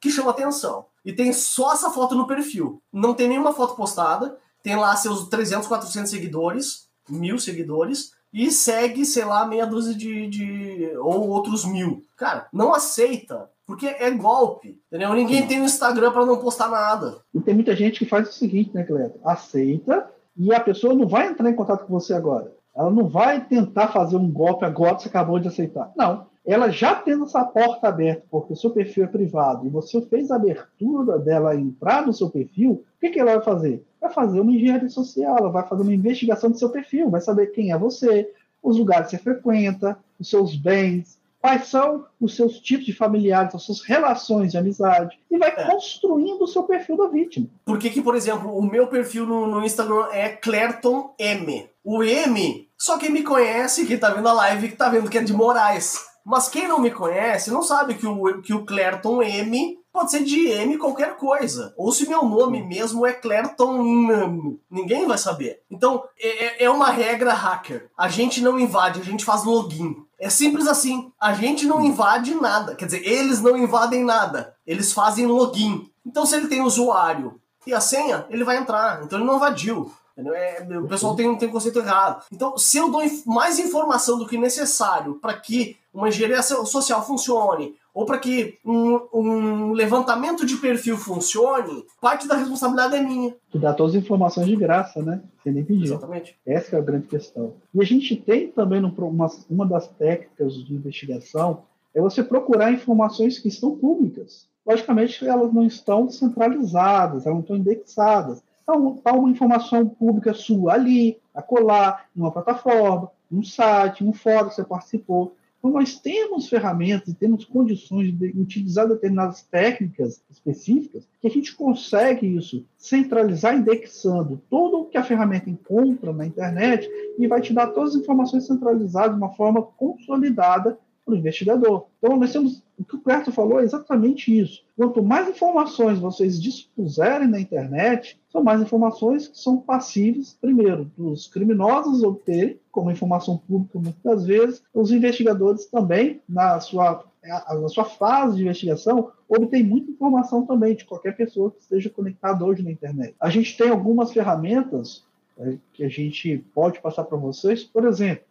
que chama atenção. E tem só essa foto no perfil. Não tem nenhuma foto postada. Tem lá seus 300, 400 seguidores, mil seguidores, e segue, sei lá, meia dúzia de, de. ou outros mil. Cara, não aceita porque é golpe, entendeu? Ninguém tem um Instagram para não postar nada. E tem muita gente que faz o seguinte, né, Cleto? Aceita e a pessoa não vai entrar em contato com você agora. Ela não vai tentar fazer um golpe agora que você acabou de aceitar. Não. Ela já tendo essa porta aberta, porque o seu perfil é privado, e você fez a abertura dela entrar no seu perfil, o que, que ela vai fazer? Vai fazer uma engenharia social, ela vai fazer uma investigação do seu perfil, vai saber quem é você, os lugares que você frequenta, os seus bens, quais são os seus tipos de familiares, as suas relações de amizade, e vai é. construindo o seu perfil da vítima. Por que, que por exemplo, o meu perfil no, no, Instagram é Clerton M? O M, só quem me conhece, quem tá vendo a live, que tá vendo que é de Moraes. Mas quem não me conhece não sabe que o, que o Clerton M pode ser de M qualquer coisa. Ou se meu nome mesmo é Clerton, ninguém vai saber. Então, é, é, é uma regra hacker. A gente não invade, a gente faz login. É simples assim. A gente não invade nada. Quer dizer, eles não invadem nada. Eles fazem login. Então, se ele tem usuário e a senha, ele vai entrar. Então, ele não invadiu. É, o pessoal tem, tem um conceito errado. Então, se eu dou mais informação do que necessário para que uma engenharia social funcione, ou para que um, um, levantamento de perfil funcione, parte da responsabilidade é minha. Tu dá todas as informações de graça, né? Sem nem pedir. Exatamente. Essa é a grande questão. E a gente tem também uma, uma das técnicas de investigação é você procurar informações que estão públicas. Logicamente, elas não estão centralizadas, elas não estão indexadas. Então, está uma informação pública sua ali, acolá, em uma plataforma, num site, num fórum que você participou. Então, nós temos ferramentas e temos condições de utilizar determinadas técnicas específicas que a gente consegue isso, centralizar indexando tudo o que a ferramenta encontra na internet e vai te dar todas as informações centralizadas de uma forma consolidada para o investigador. Então, nós temos o que o Clerto falou é exatamente isso. Quanto mais informações vocês dispuserem na internet, são mais informações que são passíveis, primeiro, dos criminosos obterem, como informação pública muitas vezes, os investigadores também, na sua, na sua fase de investigação, obtêm muita informação também de qualquer pessoa que esteja conectada hoje na internet. A gente tem algumas ferramentas é, que a gente pode passar para vocês, por exemplo,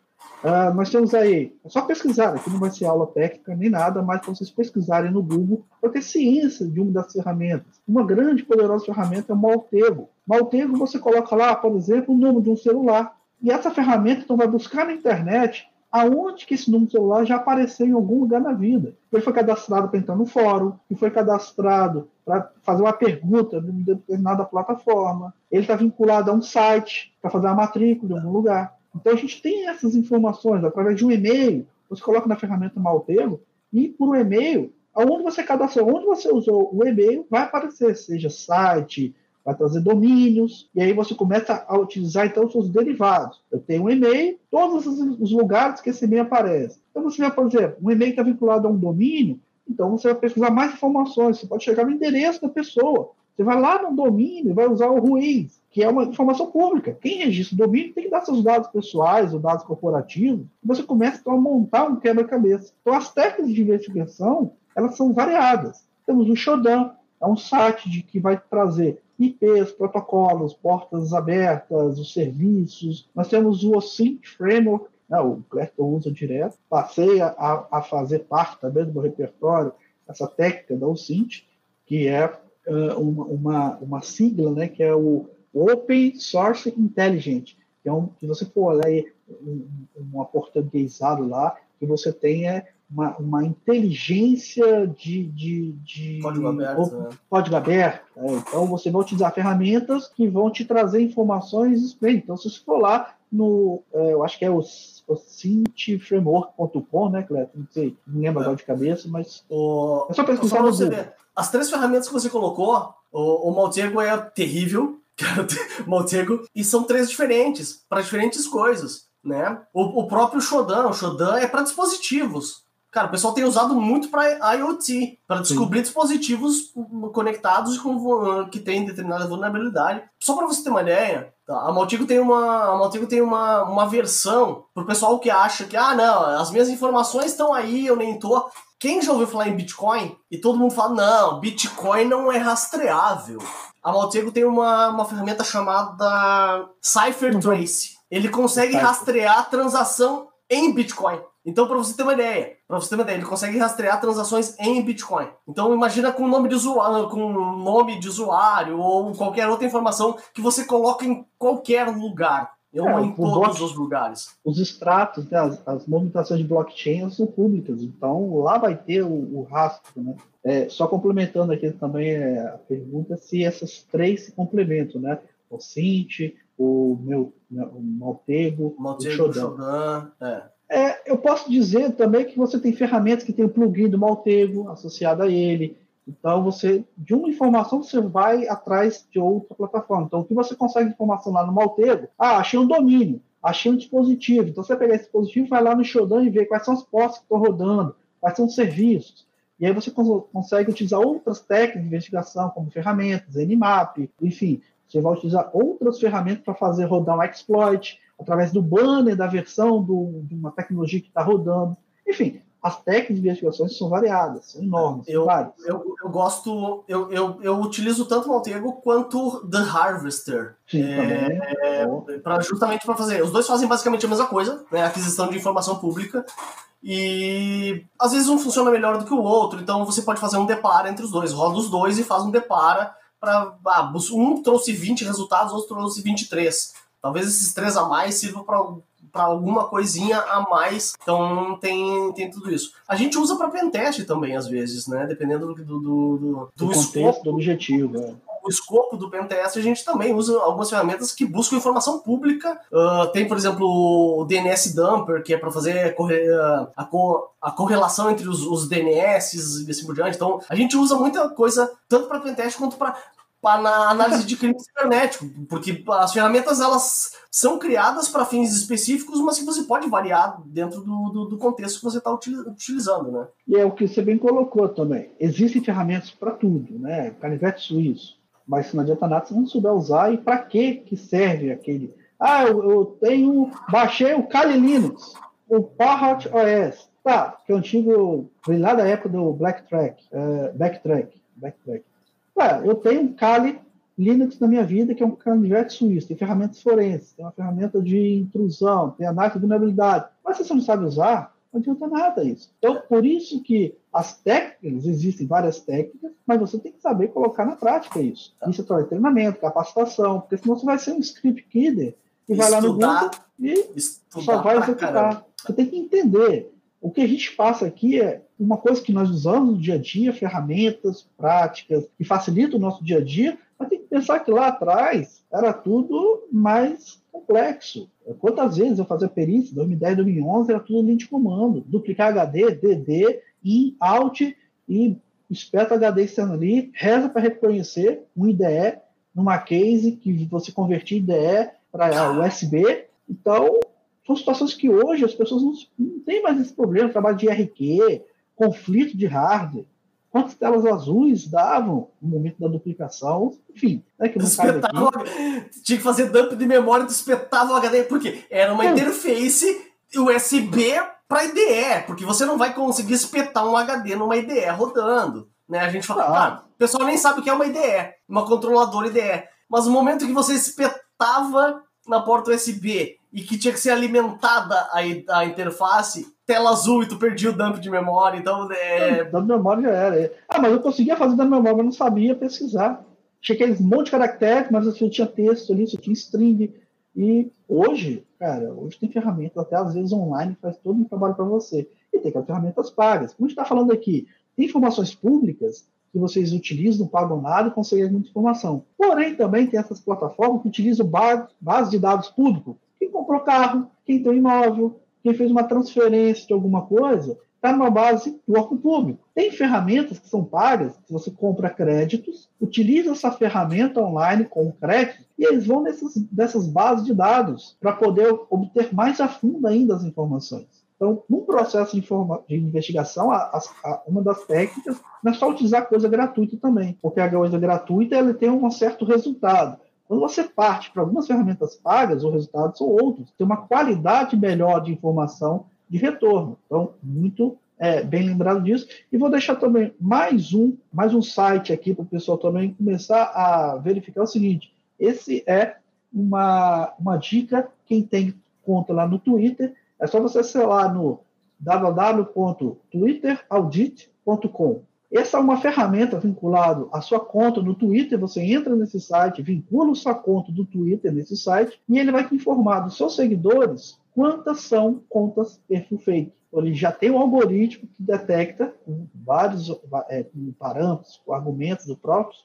Uh, nós temos aí, é só pesquisar, aqui não vai ser aula técnica nem nada, mas para vocês pesquisarem no Google, para ter ciência de uma das ferramentas. Uma grande poderosa ferramenta é o Maltego. Maltego você coloca lá, por exemplo, o número de um celular. E essa ferramenta então vai buscar na internet aonde que esse número de celular já apareceu em algum lugar na vida. Ele foi cadastrado para entrar no fórum, ele foi cadastrado para fazer uma pergunta em determinada plataforma, ele está vinculado a um site para fazer uma matrícula em algum lugar. Então a gente tem essas informações através de um e-mail, você coloca na ferramenta Maltego e por um e-mail, aonde você cadastrou, onde você usou o e-mail, vai aparecer, seja site, vai trazer domínios, e aí você começa a utilizar então os seus derivados. Eu tenho um e-mail, todos os lugares que esse e-mail aparece. Então você vai, por exemplo, um e-mail está vinculado a um domínio, então você vai pesquisar mais informações, você pode chegar no endereço da pessoa. Você vai lá no domínio, vai usar o Ruiz, que é uma informação pública. Quem registra o domínio tem que dar seus dados pessoais, os dados corporativos, e você começa então, a montar um quebra-cabeça. Então as técnicas de investigação, elas são variadas. Temos o Shodan, é um site de, que vai trazer IPs, protocolos, portas abertas, os serviços. Nós temos o OSINT Framework, né, o Clerton usa direto. Passei a, a, fazer parte também do meu repertório essa técnica da OSINT, que é uma, uma, uma, sigla, né, que é o Open Source Intelligent, que é um, que você for olhar aí, um, um aportuguesado lá, que você tenha uma, uma inteligência de, de, de código aberto. Né? Código aberto é. Então você vai utilizar ferramentas que vão te trazer informações. Então, se você for lá no, é, eu acho que é o, o cintframework.com, né, Cleto? Não sei, não lembro é. agora de cabeça, mas o... é só pesquisar no você ver. As três ferramentas que você colocou, o, o Maltego é terrível, Maltego, e são três diferentes, para diferentes coisas. Né? O, o próprio Shodan, o Shodan é para dispositivos. Cara, o pessoal tem usado muito para IoT, para descobrir Sim. dispositivos conectados com, que têm determinada vulnerabilidade. Só para você ter uma ideia? A Maltigo tem uma, a Maltigo tem uma, uma versão para o pessoal que acha que, ah, não, as minhas informações estão aí, eu nem tô. Quem já ouviu falar em Bitcoin e todo mundo fala, não, Bitcoin não é rastreável. A Maltego tem uma, uma ferramenta chamada Cypher Trace. Ele consegue rastrear a transação em Bitcoin. Então, para você ter uma ideia, para você ter uma ideia, ele consegue rastrear transações em Bitcoin. Então, imagina com nome de usuário, com nome de usuário ou qualquer outra informação que você coloca em qualquer lugar. Ou é, em todos bloco, os lugares. Os extratos, né, as, as, movimentações de blockchain são públicas, então lá vai ter o, o rastro. Né? É, só complementando aqui também é, a pergunta se essas três se complementam, né? O Cint, o meu né, o Maltego, Maltego o Shodan. Shodan é. É, eu posso dizer também que você tem ferramentas que tem o plugin do Maltego associado a ele. Então, você, de uma informação, você vai atrás de outra plataforma. Então, o que você consegue informação lá no Maltego? Ah, achei um domínio, achei um dispositivo. Então, você pegar esse dispositivo, vai lá no Shodan e ver quais são as postas que estão rodando, quais são os serviços. E aí você consegue utilizar outras técnicas de investigação, como ferramentas, Nmap, enfim. Você vai utilizar outras ferramentas para fazer rodar um exploit, através do banner da versão do, de uma tecnologia que está rodando. Enfim, as técnicas de investigações são variadas, são enormes. Eu, eu, eu, gosto, eu, eu, eu utilizo tanto o Maltego quanto The Harvester. Sim, é, pra, justamente para fazer. Os dois fazem basicamente a mesma coisa, né? Aquisição de informação pública. E às vezes um funciona melhor do que o outro, então você pode fazer um depara entre os dois, roda os dois e faz um depara para ah, um trouxe 20 resultados, outro trouxe 23. Talvez esses três a mais sirvam para alguma coisinha a mais. Então tem, tem tudo isso. A gente usa para pentest também, às vezes, né? Dependendo do, do, do, do, do contexto, escopo, do objetivo. É. O escopo do pentest, a gente também usa algumas ferramentas que buscam informação pública. Uh, tem, por exemplo, o DNS Dumper, que é para fazer a, a, a, correlação entre os, os DNS e assim por diante. Então, a gente usa muita coisa, tanto para pentest quanto para na análise de crime cibernético, porque as ferramentas elas são criadas para fins específicos, mas que você pode variar dentro do, do, do contexto que você está utilizando, né? E é o que você bem colocou também. Existem ferramentas para tudo, né? Canivete suíço, mas se não adianta nada se não souber usar e para que que serve aquele? Ah, eu, eu tenho, baixei o Kali Linux, o Parrot OS, tá? Que é o antigo, lá da época do Black Track, uh, Backtrack, Backtrack. Eu tenho um Kali Linux na minha vida, que é um canivete suíço, tem ferramentas forenses, tem uma ferramenta de intrusão, tem análise de vulnerabilidade. Mas se você não sabe usar, não adianta nada isso. Então, por isso que as técnicas, existem várias técnicas, mas você tem que saber colocar na prática isso. Isso é treinamento, capacitação, porque senão você vai ser um script kidder e vai lá no Google e só vai executar. Você tem que entender. O que a gente passa aqui é uma coisa que nós usamos no dia a dia, ferramentas, práticas, que facilitam o nosso dia a dia, mas tem que pensar que lá atrás era tudo mais complexo. Quantas vezes eu fazia perícia, 2010, 2011, era tudo linha de comando. Duplicar HD, DD, IN, OUT e espeta HD externo ali, reza para reconhecer um IDE numa case que você convertir IDE para USB. Então, são situações que hoje as pessoas não, não têm mais esse problema, trabalho de RQ, conflito de hardware. Quantas telas azuis davam no momento da duplicação? Enfim, né, que não espetava, Tinha que fazer dump de memória, espetava o HD, porque era uma é. interface USB para IDE, porque você não vai conseguir espetar um HD numa IDE rodando. Né? A gente fala, ah. o pessoal nem sabe o que é uma IDE, uma controladora IDE. Mas no momento que você espetava na porta USB e que tinha que ser alimentada a, a interface, tela azul e tu perdia o dump de memória, então é... Dump de memória já era. Ah, mas eu conseguia fazer dump de memória, mas não sabia pesquisar. Tinha aqueles monte de caracteres, mas você tinha texto ali, você tinha string. E hoje, cara, hoje tem ferramentas, até às vezes online, faz todo um trabalho para você. E tem aquelas ferramentas pagas. Como a gente está falando aqui, tem informações públicas que vocês utilizam, pagam nada e conseguem muita informação. Porém, também tem essas plataformas que utilizam base de dados públicos. Quem comprou carro, quem tem imóvel, quem fez uma transferência de alguma coisa, está numa base do órgão público. Tem ferramentas que são pagas, que você compra créditos, utiliza essa ferramenta online com crédito, e eles vão nessas, dessas bases de dados para poder obter mais a fundo ainda as informações. Então, num processo de, de investigação, a, a, uma das técnicas não é só utilizar coisa gratuita também, porque a coisa gratuita ela tem um certo resultado. Quando você parte para algumas ferramentas pagas, os resultados são outros. Tem uma qualidade melhor de informação de retorno. Então, muito é, bem lembrado disso. E vou deixar também mais um, mais um site aqui para o pessoal também começar a verificar o seguinte: esse é uma, uma dica. Quem tem conta lá no Twitter é só você selar no www.twitteraudit.com. Essa é uma ferramenta vinculada à sua conta no Twitter. Você entra nesse site, vincula sua conta do Twitter nesse site e ele vai te informar dos seus seguidores quantas são contas perfil fake. Ele já tem um algoritmo que detecta com vários é, com parâmetros, com argumentos do próprio,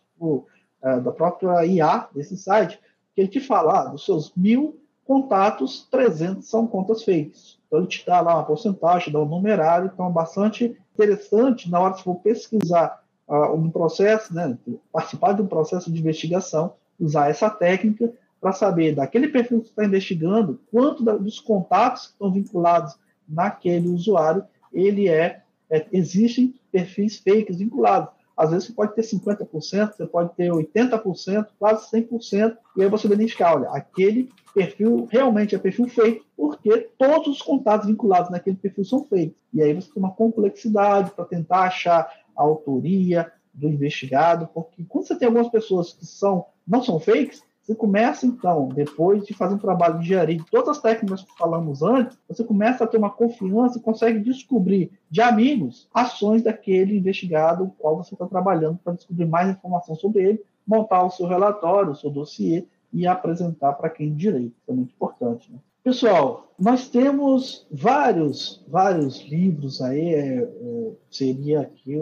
é, da própria IA desse site, que ele te fala ah, dos seus mil contatos, 300 são contas fakes. Então, ele te dá lá uma porcentagem, dá um numerário, então é bastante interessante na hora que for pesquisar uh, um processo, né, participar de um processo de investigação, usar essa técnica para saber daquele perfil que está investigando, quanto da, dos contatos que estão vinculados naquele usuário, ele é, é existem perfis fakes vinculados. Às vezes você pode ter 50%, você pode ter 80%, quase 100%, e aí você identificar, olha, aquele perfil realmente é perfil fake, porque todos os contatos vinculados naquele perfil são fakes. E aí você tem uma complexidade para tentar achar a autoria do investigado, porque quando você tem algumas pessoas que são não são fakes, você começa, então, depois de fazer um trabalho de engenharia, de todas as técnicas que falamos antes, você começa a ter uma confiança e consegue descobrir de amigos ações daquele investigado, o qual você está trabalhando para descobrir mais informação sobre ele, montar o seu relatório, o seu dossiê e apresentar para quem direito. Isso é muito importante. Né? Pessoal, nós temos vários, vários livros aí, é, é, seria aqui,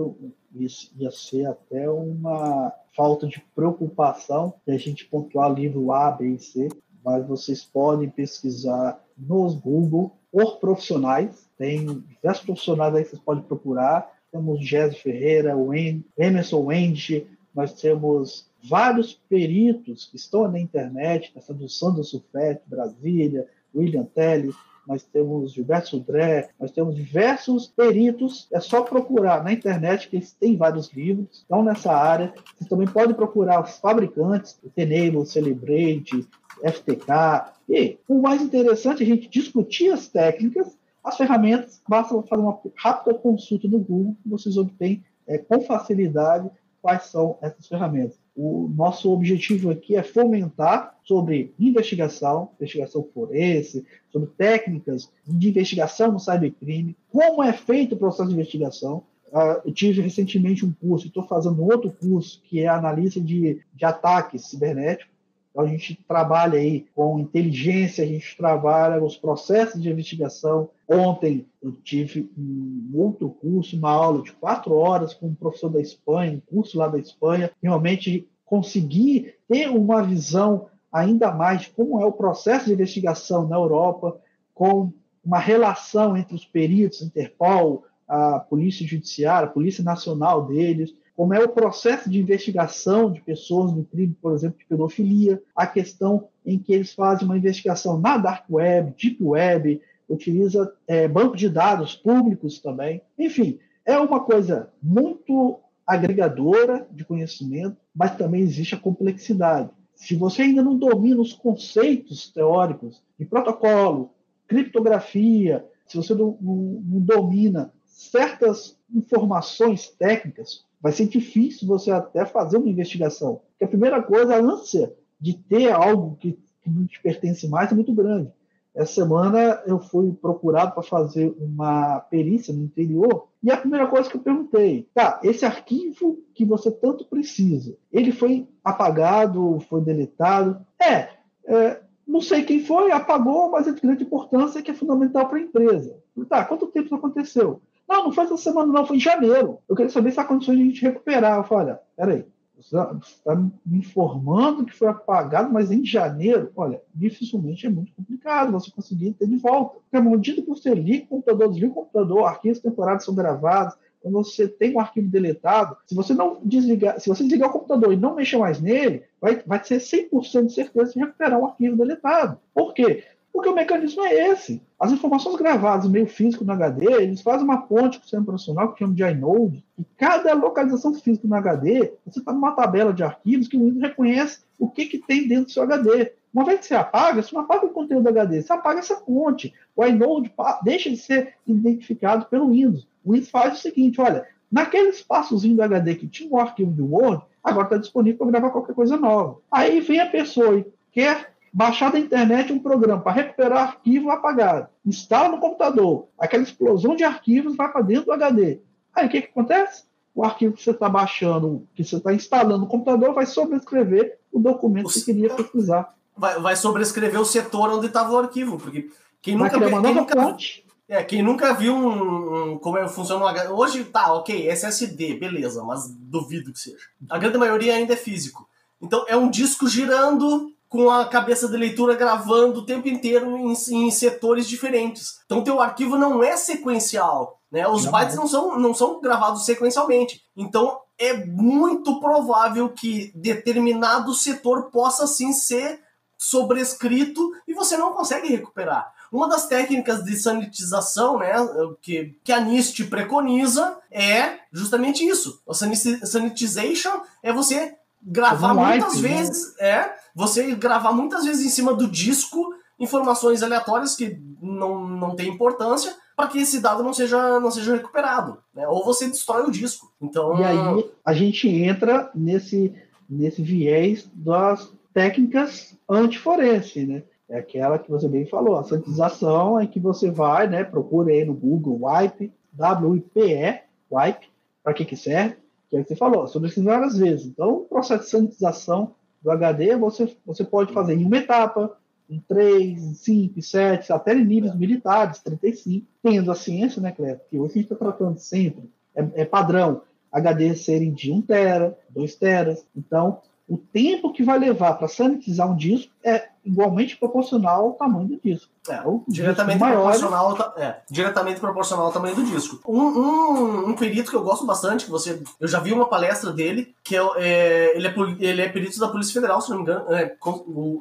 ia ser até uma falta de preocupação de a gente pontuar livro A, B e C, mas vocês podem pesquisar nos Google por profissionais, tem diversos profissionais aí que vocês podem procurar, temos Jéssica Ferreira, o Emerson Wendy, nós temos vários peritos que estão na internet, essa do Sandro Sufete, Brasília, William Telly, nós temos Gilberto Sudré, nós temos diversos peritos. É só procurar na internet, que eles têm vários livros, estão nessa área. Você também pode procurar os fabricantes, o o Celebrate, FTK. E o mais interessante é a gente discutir as técnicas, as ferramentas, basta fazer uma rápida consulta no Google, vocês obtêm é, com facilidade quais são essas ferramentas. O nosso objetivo aqui é fomentar sobre investigação, investigação forense, sobre técnicas de investigação no cybercrime, como é feito o processo de investigação. Uh, eu tive recentemente um curso, estou fazendo outro curso, que é analista de, de ataques cibernéticos. Então, a gente trabalha aí com inteligência, a gente trabalha os processos de investigação, Ontem eu tive um outro curso, uma aula de quatro horas com um professor da Espanha, um curso lá da Espanha. Realmente consegui ter uma visão ainda mais de como é o processo de investigação na Europa, com uma relação entre os peritos, Interpol, a Polícia Judiciária, a Polícia Nacional deles, como é o processo de investigação de pessoas no crime, por exemplo, de pedofilia, a questão em que eles fazem uma investigação na Dark Web, Deep Web, utiliza é, banco de dados públicos também. Enfim, é uma coisa muito agregadora de conhecimento, mas também existe a complexidade. Se você ainda não domina os conceitos teóricos de protocolo, criptografia, se você não, não, não domina certas informações técnicas, vai ser difícil você até fazer uma investigação. Porque a primeira coisa, a ânsia de ter algo que, que não te pertence mais é muito grande. Essa semana eu fui procurado para fazer uma perícia no interior e a primeira coisa que eu perguntei, tá, esse arquivo que você tanto precisa, ele foi apagado, foi deletado? É, é não sei quem foi, apagou, mas é de grande importância que é fundamental para a empresa. Tá, quanto tempo isso aconteceu? Não, não foi essa semana, não, foi em janeiro. Eu queria saber se há condições de a gente recuperar. Eu falei, olha, peraí, está me informando que foi apagado, mas em janeiro, olha, dificilmente é muito complicado você conseguir ter de volta. Porque à medida que você liga o computador, desliga o computador, arquivos temporários são gravados, quando você tem um arquivo deletado, se você não desligar, se você desligar o computador e não mexer mais nele, vai, vai ser 100% de certeza de recuperar um arquivo deletado. Por quê? Porque o mecanismo é esse. As informações gravadas meio físico no HD, eles fazem uma ponte com o sistema operacional que chama de inode, e cada localização física no HD, você está numa tabela de arquivos que o Windows reconhece o que, que tem dentro do seu HD. Uma vez que você apaga, você não apaga o conteúdo do HD, você apaga essa ponte. O inode deixa de ser identificado pelo Windows. O Windows faz o seguinte, olha, naquele espaçozinho do HD que tinha um arquivo de Word, agora está disponível para gravar qualquer coisa nova. Aí vem a pessoa e quer baixar da internet um programa para recuperar arquivo apagado, instala no computador, aquela explosão de arquivos vai para dentro do HD. Aí o que, que acontece? O arquivo que você está baixando, que você está instalando no computador, vai sobrescrever o documento o que você queria pesquisar. Vai, vai sobrescrever o setor onde estava o arquivo, porque quem nunca, quem nunca, fonte. É, quem nunca viu um, um, como é, funciona um HD. Hoje tá, ok, SSD, beleza, mas duvido que seja. A grande maioria ainda é físico. Então é um disco girando com a cabeça de leitura gravando o tempo inteiro em, em setores diferentes. Então teu arquivo não é sequencial, né? Os não bytes é. não são, não são gravados sequencialmente. Então é muito provável que determinado setor possa sim ser sobrescrito e você não consegue recuperar. Uma das técnicas de sanitização, né, que, que a NIST preconiza é justamente isso. O sanitization é você gravar muitas né? vezes, né? é, você gravar muitas vezes em cima do disco informações aleatórias que não, não tem importância para que esse dado não seja, não seja recuperado, né? Ou você destrói o disco. Então, e aí a gente entra nesse nesse viés das técnicas antiforense, né? É aquela que você bem falou, a sanitização é que você vai, né, procura aí no Google Wipe, W-I-P-E, Wipe, para que que serve? Que é você falou, sobrevive várias vezes. Então, o processo de sanitização do HD você, você pode fazer em uma etapa, em 3, em 5, 7, até em níveis militares, 35, tendo a ciência, né, Cleto, que hoje a gente está tratando sempre, é, é padrão, HD serem de 1 tera, 2 teras. Então, o tempo que vai levar para sanitizar um disco é igualmente proporcional ao tamanho do disco. É, diretamente, proporcional, é, diretamente proporcional ao tamanho do disco. Um, um, um, perito que eu gosto bastante, que você. Eu já vi uma palestra dele, que é, é ele, é, ele é perito da Polícia Federal, se não me engano. É,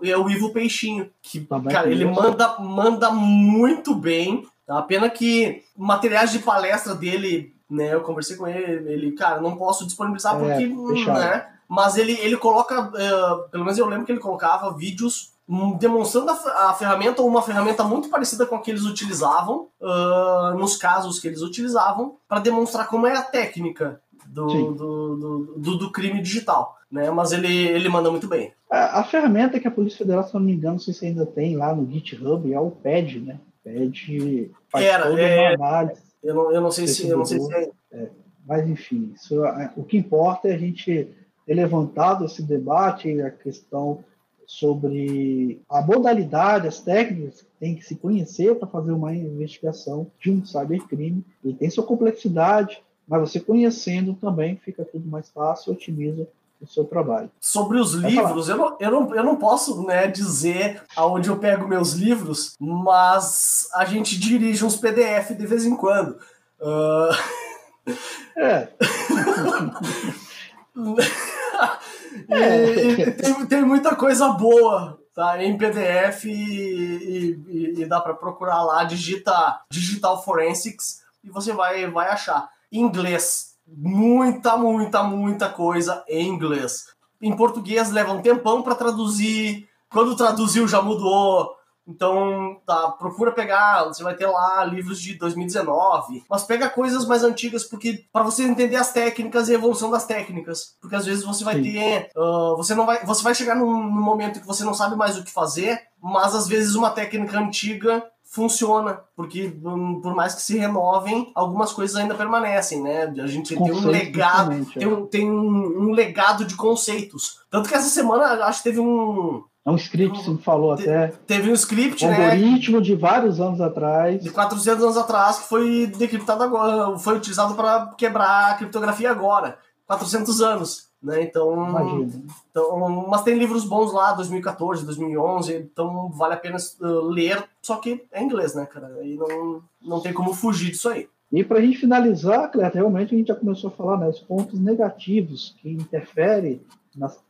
é o Ivo Peixinho. Que, tá cara, ele manda, manda muito bem. Tá? Pena que materiais de palestra dele, né? Eu conversei com ele, ele, cara, não posso disponibilizar é, porque. Né, mas ele, ele coloca, uh, pelo menos eu lembro que ele colocava vídeos demonstrando a, a, ferramenta ou uma ferramenta muito parecida com a que eles utilizavam uh, nos casos que eles utilizavam para demonstrar como é a técnica do, do, do, do, crime digital, né? Mas ele, ele manda muito bem. A, a, ferramenta que a Polícia Federal, se não me engano, não sei se ainda tem lá no GitHub, é o PED, né? PED faz Era, é, eu não, eu não sei se eu não sei se é. é. Mas enfim, isso, é, o que importa é a gente ter levantado esse debate, a questão sobre a modalidade, as técnicas que tem que se conhecer para fazer uma investigação de um cybercrime. Ele tem sua complexidade, mas você conhecendo também fica tudo mais fácil, otimiza o seu trabalho. Sobre os Vai livros, eu não, eu, não, eu não posso né, dizer aonde eu pego meus livros, mas a gente dirige uns PDF de vez em quando. Uh... É. e, tem, tem, muita coisa boa tá, em PDF e, e, e dá para procurar lá, digita Digital Forensics e você vai, vai achar. Inglês, muita, muita, muita coisa em inglês. Em português leva um tempão para traduzir. Quando traduziu já mudou. Então, tá, procura pegar, você vai ter lá livros de 2019, mas pega coisas mais antigas porque para você entender as técnicas e a evolução das técnicas, porque às vezes você vai Sim. ter, uh, você não vai, você vai chegar num, num momento que você não sabe mais o que fazer, mas às vezes uma técnica antiga funciona, porque um, por mais que se renovem, algumas coisas ainda permanecem, né? A gente tem um legado, é. tem, um, tem um, um, legado de conceitos. Tanto que essa semana acho que teve um. É um script, você falou te, até. Teve um script, um né? algoritmo de vários anos atrás. De 400 anos atrás, que foi decriptado agora, foi utilizado para quebrar a criptografia agora. 400 anos. Né? Então, então, mas tem livros bons lá, 2014, 2011, então vale a pena uh, ler, só que é inglês, né, cara? Aí não, não tem como fugir disso aí. E para a gente finalizar, Cleto, realmente a gente já começou a falar, né, os pontos negativos que interferem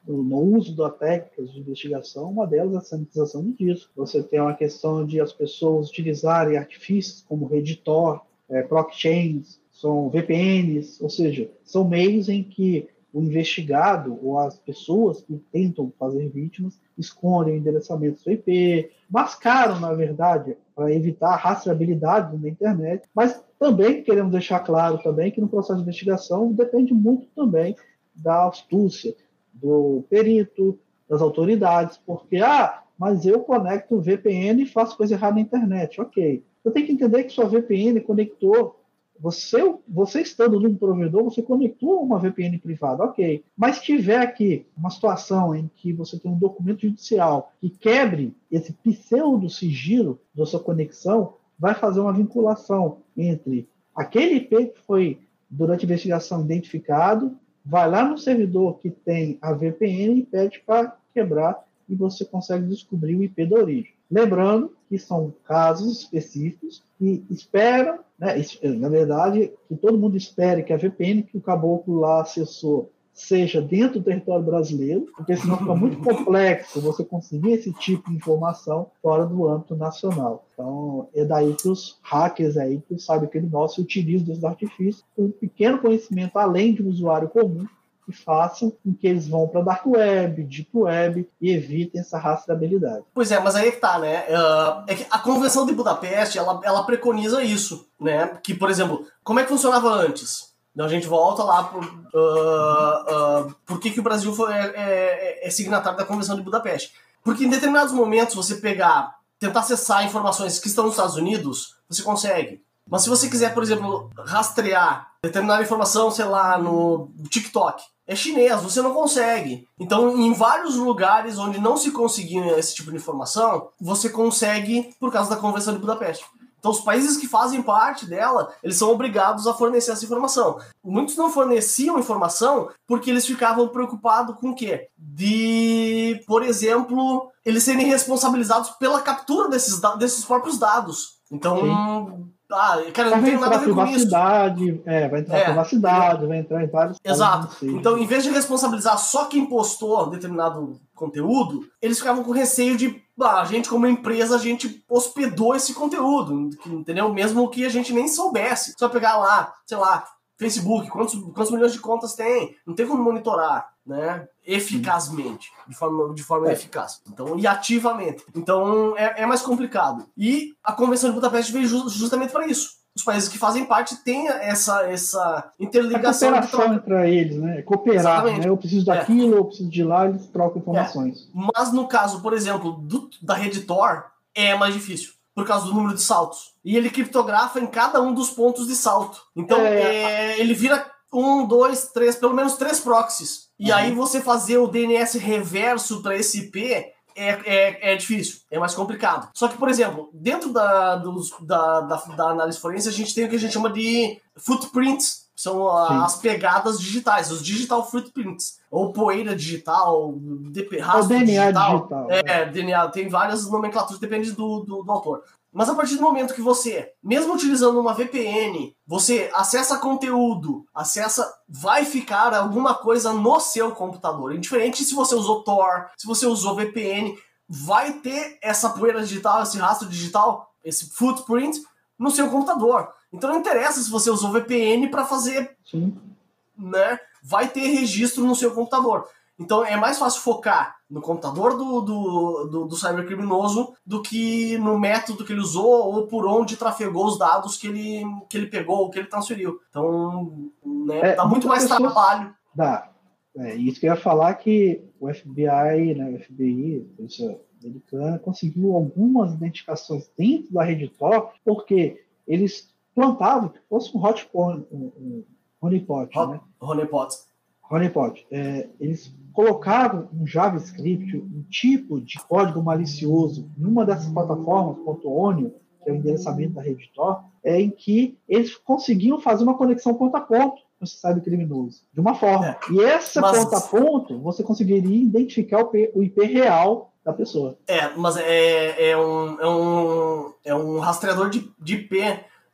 no uso da técnicas de investigação, uma delas é a sanitização disso. Você tem uma questão de as pessoas utilizarem artifícios como Redditor, é, blockchains, são VPNs, ou seja, são meios em que o investigado ou as pessoas que tentam fazer vítimas escondem o endereçamento do IP, mascaram, na verdade, para evitar a rastreabilidade na internet, mas também queremos deixar claro também que no processo de investigação depende muito também da astúcia do perito, das autoridades, porque, ah, mas eu conecto VPN e faço coisa errada na internet. Ok. Você tem que entender que sua VPN conectou você, você estando num provedor, você conectou uma VPN privada, ok. Mas tiver aqui uma situação em que você tem um documento judicial que quebre esse pseudo sigilo da sua conexão, vai fazer uma vinculação entre aquele IP que foi durante a investigação identificado, vai lá no servidor que tem a VPN e pede para quebrar e você consegue descobrir o IP da origem. Lembrando que são casos específicos que esperam né? Na verdade, que todo mundo espere que a VPN que o caboclo lá acessou seja dentro do território brasileiro, porque senão fica muito complexo você conseguir esse tipo de informação fora do âmbito nacional. Então, é daí que os hackers aí, que sabem aquele nosso, utilizam desses artifícios com um pequeno conhecimento além de um usuário comum que façam com que eles vão para a Dark Web, Deep Web e evitem essa rastreabilidade. Pois é, mas aí é que tá, né? Uh, é que a Convenção de Budapeste, ela, ela preconiza isso, né? Que, por exemplo, como é que funcionava antes? Então a gente volta lá por, uh, uh, por que, que o Brasil foi, é, é, é signatário da Convenção de Budapeste. Porque em determinados momentos você pegar, tentar acessar informações que estão nos Estados Unidos, você consegue. Mas se você quiser, por exemplo, rastrear determinada informação, sei lá, no TikTok, é chinês, você não consegue. Então, em vários lugares onde não se conseguia esse tipo de informação, você consegue por causa da Convenção de Budapeste. Então, os países que fazem parte dela, eles são obrigados a fornecer essa informação. Muitos não forneciam informação porque eles ficavam preocupados com o quê? De, por exemplo, eles serem responsabilizados pela captura desses, desses próprios dados. Então, Sim. Ah, cara, não tem nada a ver com isso. É, vai entrar é, privacidade, vai entrar em vários. Exato. Então, em vez de responsabilizar só quem postou determinado conteúdo, eles ficavam com receio de, ah, a gente como empresa, a gente hospedou esse conteúdo, entendeu? Mesmo que a gente nem soubesse. Só pegar lá, sei lá, Facebook, quantos, quantos milhões de contas tem? Não tem como monitorar, né? Eficazmente, de forma, de forma é. eficaz. Então, e ativamente. Então, é, é mais complicado. E a Convenção de Budapeste veio ju justamente para isso. Os países que fazem parte têm essa, essa interligação. A cooperação entre eles, né? É cooperar, né? Eu preciso é. daquilo, é. eu preciso de lá, eles trocam informações. É. Mas no caso, por exemplo, do, da rede Tor, é mais difícil por causa do número de saltos. E ele criptografa em cada um dos pontos de salto. Então é... É, ele vira um, dois, três, pelo menos três proxies. E uhum. aí você fazer o DNS reverso para esse IP é, é, é difícil, é mais complicado. Só que, por exemplo, dentro da, dos, da, da, da análise forense, a gente tem o que a gente chama de footprints, são as pegadas digitais, os digital footprints, ou poeira digital, rastro DNA digital. digital é, é, DNA, tem várias nomenclaturas, depende do, do, do, autor. Mas a partir do momento que você, mesmo utilizando uma VPN, você acessa conteúdo, acessa, vai ficar alguma coisa no seu computador. Indiferente se você usou Tor, se você usou VPN, vai ter essa poeira digital, esse rastro digital, esse footprint no seu computador. Então não interessa se você usou VPN para fazer, Sim. né? Vai ter registro no seu computador. Então é mais fácil focar no computador do, do, do, do cybercriminoso do que no método que ele usou ou por onde trafegou os dados que ele, que ele pegou ou que ele transferiu. Então, né, é, dá muito mais trabalho. Dá. É, isso que eu ia falar que o FBI, né, o FBI, a polícia americana, conseguiu algumas identificações dentro da rede Tor, porque eles plantavam que fosse um hot um, um honeypot, Hot, né? Honeypot. Honeypot. É, eles colocaram um JavaScript, um tipo de código malicioso, em uma dessas plataformas, .onio, que é o endereçamento da rede Tor, é em que eles conseguiam fazer uma conexão ponto a ponto com esse cybercriminoso, de uma forma. É, e essa mas... ponto a ponto, você conseguiria identificar o IP, o IP real da pessoa. É, mas é, é, um, é, um, é um rastreador de, de IP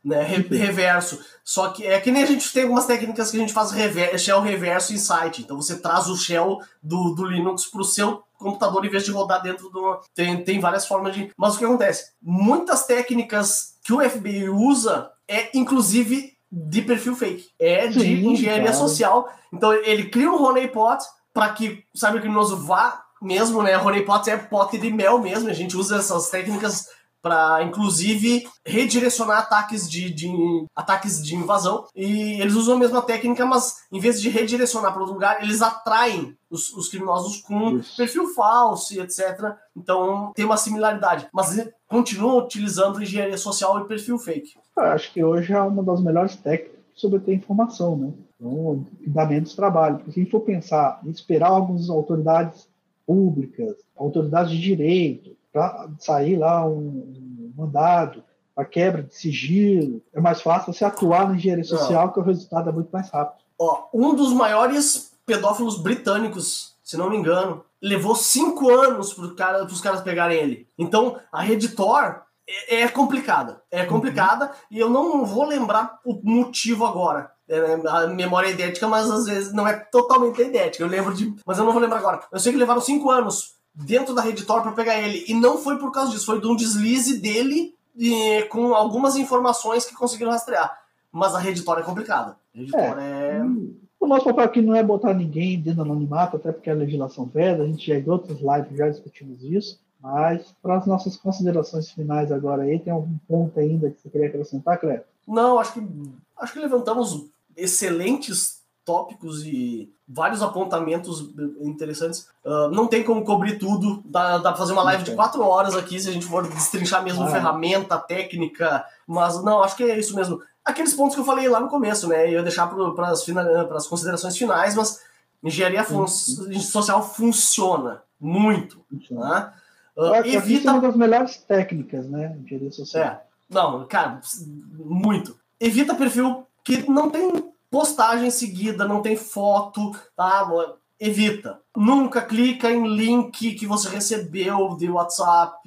né, reverso. Só que é que nem a gente tem algumas técnicas que a gente faz rever, shell reverso em site. Então você traz o shell do, do Linux para o seu computador em vez de rodar dentro do. Tem, tem várias formas de. Mas o que acontece? Muitas técnicas que o FBI usa é inclusive de perfil fake. É de Sim, engenharia claro. social. Então ele cria um honeypot para que sabe, o criminoso vá mesmo, né? Honeypot é pote de mel mesmo. A gente usa essas técnicas para inclusive redirecionar ataques de, de, ataques de invasão. E eles usam a mesma técnica, mas em vez de redirecionar para outro lugar, eles atraem os, os criminosos com Isso. perfil falso e etc. Então tem uma similaridade, mas continuam utilizando engenharia social e perfil fake. Eu acho que hoje é uma das melhores técnicas sobre ter informação, né? Então, dá menos trabalho. Porque se a gente for pensar em esperar algumas autoridades públicas, autoridades de direito, para sair lá um, mandado, a quebra de sigilo. É mais fácil você atuar na engenharia social, não. que o resultado é muito mais rápido. Ó, um dos maiores pedófilos britânicos, se não me engano, levou cinco anos para cara, os caras pegarem ele. Então, a rede Tor é, é complicada. É complicada uhum. e eu não vou lembrar o motivo agora. É, né, a memória é idética, mas às vezes não é totalmente idética. Eu lembro de. Mas eu não vou lembrar agora. Eu sei que levaram cinco anos dentro da rede Tor para pegar ele. E não foi por causa disso, foi de um deslize dele e, com algumas informações que conseguiram rastrear. Mas a rede Tor é complicada. É. É. O nosso papel aqui não é botar ninguém dentro do anonimato, até porque a legislação veda, a gente já em outras lives já discutimos isso. Mas para as nossas considerações finais agora aí, tem algum ponto ainda que você queria acrescentar, Cleber? Não, acho que acho que levantamos excelentes tópicos e vários apontamentos interessantes. Uh, não tem como cobrir tudo. Dá, dá pra fazer uma live de quatro horas aqui se a gente for destrinchar mesmo ah, ferramenta, técnica. Mas não, acho que é isso mesmo. Aqueles pontos que eu falei lá no começo, né? Eu ia deixar para as considerações finais, mas engenharia fun social funciona muito. Né? Uh, evita... É uma das melhores técnicas, né? Engenharia social. É. Não, cara, muito. Evita perfil que não tem postagem seguida, não tem foto, tá? Evita. Nunca clica em link que você recebeu de WhatsApp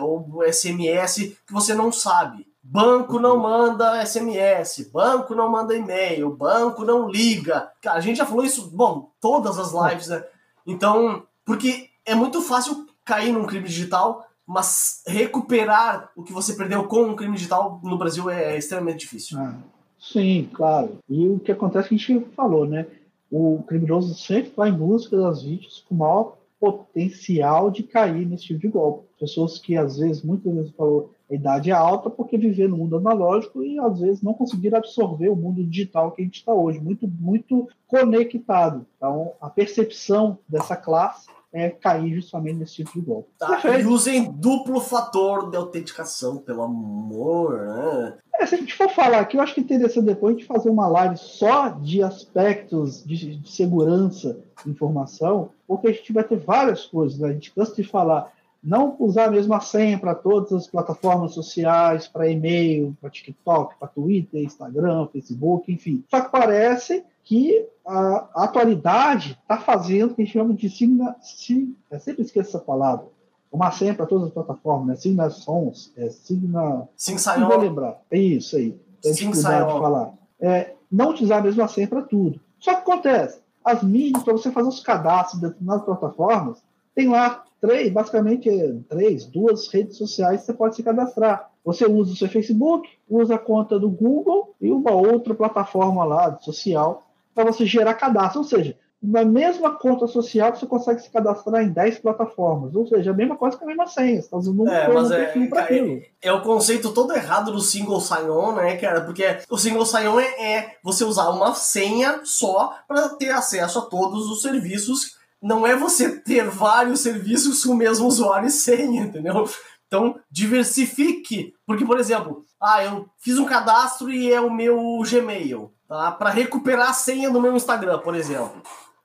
ou SMS que você não sabe. Banco não manda SMS, banco não manda e-mail, banco não liga. Cara, a gente já falou isso, bom, todas as lives, né? Então, porque é muito fácil cair num crime digital, mas recuperar o que você perdeu com um crime digital no Brasil é extremamente difícil. Ah. Sim, claro. E o que acontece que a gente falou, né? O criminoso sempre vai em busca das vítimas com maior potencial de cair nesse tipo de golpe. Pessoas que às vezes, muitas vezes falou, a idade é alta porque viver no mundo analógico e às vezes não conseguir absorver o mundo digital que a gente está hoje, muito, muito conectado. Então, a percepção dessa classe é, cair justamente nesse tipo de golpe. Tá, e usem duplo fator de autenticação, pelo amor. Né? É, se a gente for falar aqui, eu acho que é interessante depois a gente fazer uma live só de aspectos de, de segurança de informação, porque a gente vai ter várias coisas. Né? A gente cansa de falar não usar a mesma senha para todas as plataformas sociais, para e-mail, para TikTok, para Twitter, Instagram, Facebook, enfim. Só que parece que a, atualidade está fazendo o que a gente chama de signa, sig, eu sempre esqueço essa palavra, uma senha para todas as plataformas, né? Signa Sons, é Signa... Sim, Não vou lembrar. É isso aí. Tem dificuldade de falar. É, não utilizar a mesma senha para tudo. Só que acontece, as mídias, para você fazer os cadastros de determinadas plataformas, tem lá três, basicamente três, duas redes sociais que você pode se cadastrar. Você usa o seu Facebook, usa a conta do Google e uma outra plataforma lá social para você gerar cadastro. Ou seja, na mesma conta social você consegue se cadastrar em 10 plataformas. Ou seja, a mesma coisa que a mesma senha. Você está usando um é, mas é, é, é, o conceito todo errado do single sign-on, né, cara? Porque o single sign-on é, é você usar uma senha só para ter acesso a todos os serviços. Não é você ter vários serviços com o mesmo usuário e senha, entendeu? Então, diversifique. Porque, por exemplo, ah, eu fiz um cadastro e é o meu Gmail tá? para recuperar a senha do meu Instagram, por exemplo.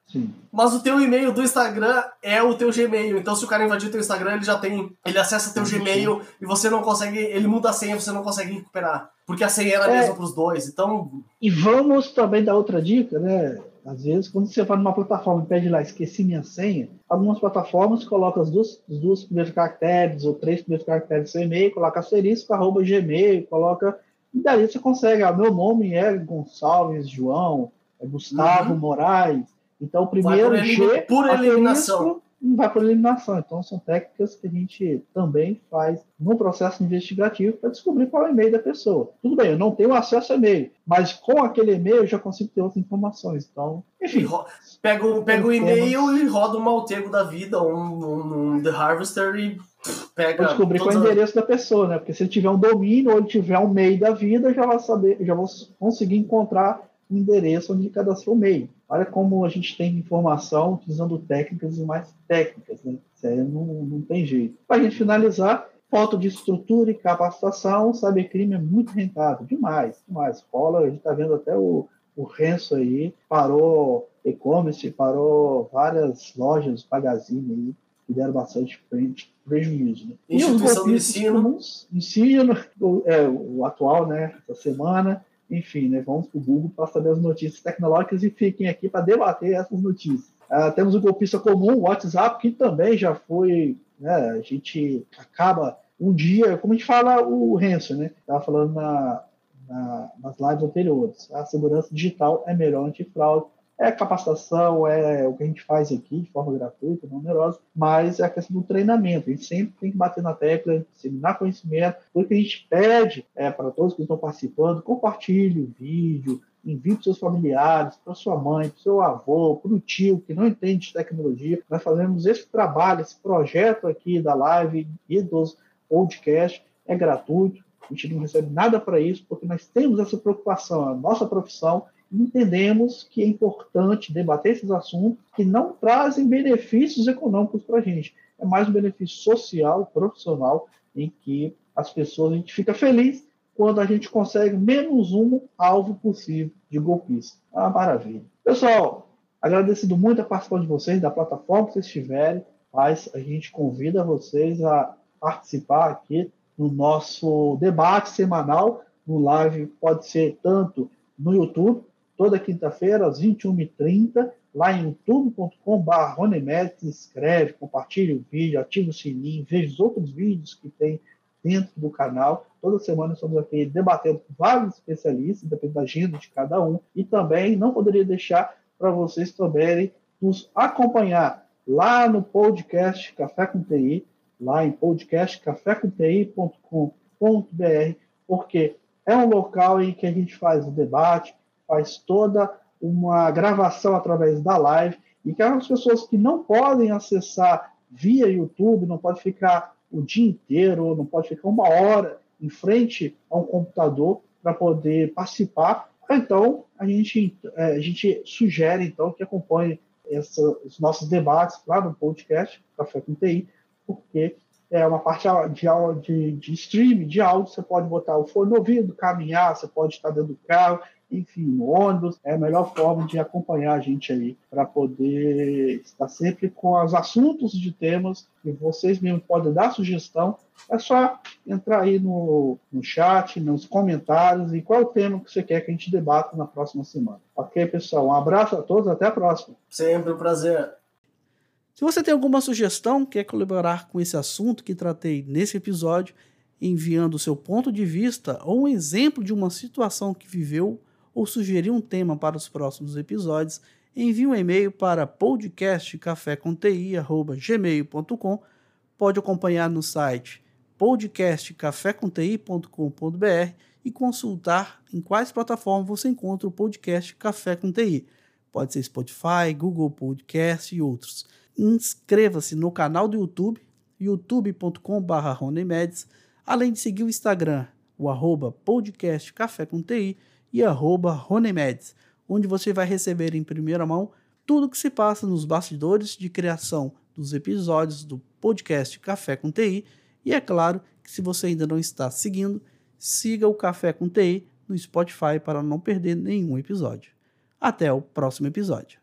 Sim. Mas o teu e-mail do Instagram é o teu Gmail. Então, se o cara invadir o teu Instagram, ele já tem. Ele acessa teu sim, Gmail e você não consegue. Ele muda a senha, você não consegue recuperar. Porque a senha era a é, mesma para os dois. Então. E vamos também dar outra dica, né? Às vezes, quando você vai numa plataforma e pede lá, esqueci minha senha, algumas plataformas colocam os dois, os dois primeiros caracteres ou três primeiros caracteres do seu e-mail, coloca asterisco, arroba gmail, coloca e daí você consegue, ah, meu nome é Gonçalves João, é Gustavo uhum. Moraes. Então, o primeiro vai por, G, por eliminação. Vai por eliminação. Então, são técnicas que a gente também faz no processo investigativo para descobrir qual é o e-mail da pessoa. Tudo bem, eu não tenho acesso ao e-mail, mas com aquele e-mail eu já consigo ter outras informações. Então, enfim. Pega, pega o e-mail e roda um Maltego da vida, um, um, um The Harvester e pega. Vou descobrir qual é o endereço da pessoa, né? Porque se ele tiver um domínio ou ele tiver um MEI da vida, já vou saber, já vou conseguir encontrar o endereço onde cadastrou o MEI. Olha como a gente tem informação utilizando técnicas e mais técnicas, né? Isso aí não, não tem jeito. Para a gente finalizar, foto de estrutura e capacitação, cybercrime é muito rentável, demais, demais. Rola, a gente está vendo até o, o Renzo aí, parou e-commerce, parou várias lojas, magazine aí, que deram bastante prejuízo. Né? Instituição do ensino. ensino, é, o atual, né, essa semana, enfim, né, vamos para o Google para saber as notícias tecnológicas e fiquem aqui para debater essas notícias. Uh, temos o golpista comum, o WhatsApp, que também já foi, né, a gente acaba um dia, como a gente fala o Renzo, né, estava falando na, na, nas lives anteriores, a segurança digital é melhor antifraude, é capacitação, é o que a gente faz aqui de forma gratuita, numerosa, mas é a questão do treinamento. A gente sempre tem que bater na tecla, disseminar conhecimento, porque a gente pede é, para todos que estão participando, compartilhe o vídeo, envie para seus familiares, para sua mãe, para seu avô, para o tio que não entende de tecnologia. Nós fazemos esse trabalho, esse projeto aqui da live e dos podcasts, é gratuito, a gente não recebe nada para isso, porque nós temos essa preocupação, a nossa profissão entendemos que é importante debater esses assuntos que não trazem benefícios econômicos para a gente. É mais um benefício social, profissional, em que as pessoas, a gente fica feliz quando a gente consegue menos um alvo possível de golpista. Uma maravilha. Pessoal, agradecido muito a participação de vocês, da plataforma que vocês tiverem, mas a gente convida vocês a participar aqui no nosso debate semanal, no live, pode ser tanto no YouTube, toda quinta-feira, às 21h30, lá em youtube.com.br Ronemed, se inscreve, compartilha o vídeo, ativa o sininho, veja os outros vídeos que tem dentro do canal. Toda semana estamos aqui debatendo com vários especialistas, dependendo da agenda de cada um. E também não poderia deixar para vocês também nos acompanhar lá no podcast Café com TI, lá em podcastcafécomti.com.br, porque é um local em que a gente faz o debate, faz toda uma gravação através da live e que as pessoas que não podem acessar via YouTube, não pode ficar o dia inteiro, não pode ficar uma hora em frente a um computador para poder participar. Então, a gente, é, a gente sugere então que acompanhe essa, os nossos debates lá no podcast Café com TI, porque é uma parte de de, de streaming, de áudio, você pode botar o fone no ouvido, caminhar, você pode estar dentro do carro, enfim, no ônibus, é a melhor forma de acompanhar a gente aí, para poder estar sempre com os assuntos de temas que vocês mesmos podem dar sugestão. É só entrar aí no, no chat, nos comentários e qual o tema que você quer que a gente debata na próxima semana. Ok, pessoal? Um abraço a todos, até a próxima. Sempre um prazer. Se você tem alguma sugestão, quer colaborar com esse assunto que tratei nesse episódio, enviando o seu ponto de vista ou um exemplo de uma situação que viveu ou sugerir um tema para os próximos episódios, envie um e-mail para podcastcaféconti@gmail.com. Pode acompanhar no site podcastcaféconti.com.br e consultar em quais plataformas você encontra o podcast Café com TI. Pode ser Spotify, Google Podcast e outros. Inscreva-se no canal do YouTube, youtube.com.br, além de seguir o Instagram, o arroba podcast e arroba Ronemedes, onde você vai receber em primeira mão tudo o que se passa nos bastidores de criação dos episódios do podcast Café com TI. E é claro que se você ainda não está seguindo, siga o Café com TI no Spotify para não perder nenhum episódio. Até o próximo episódio.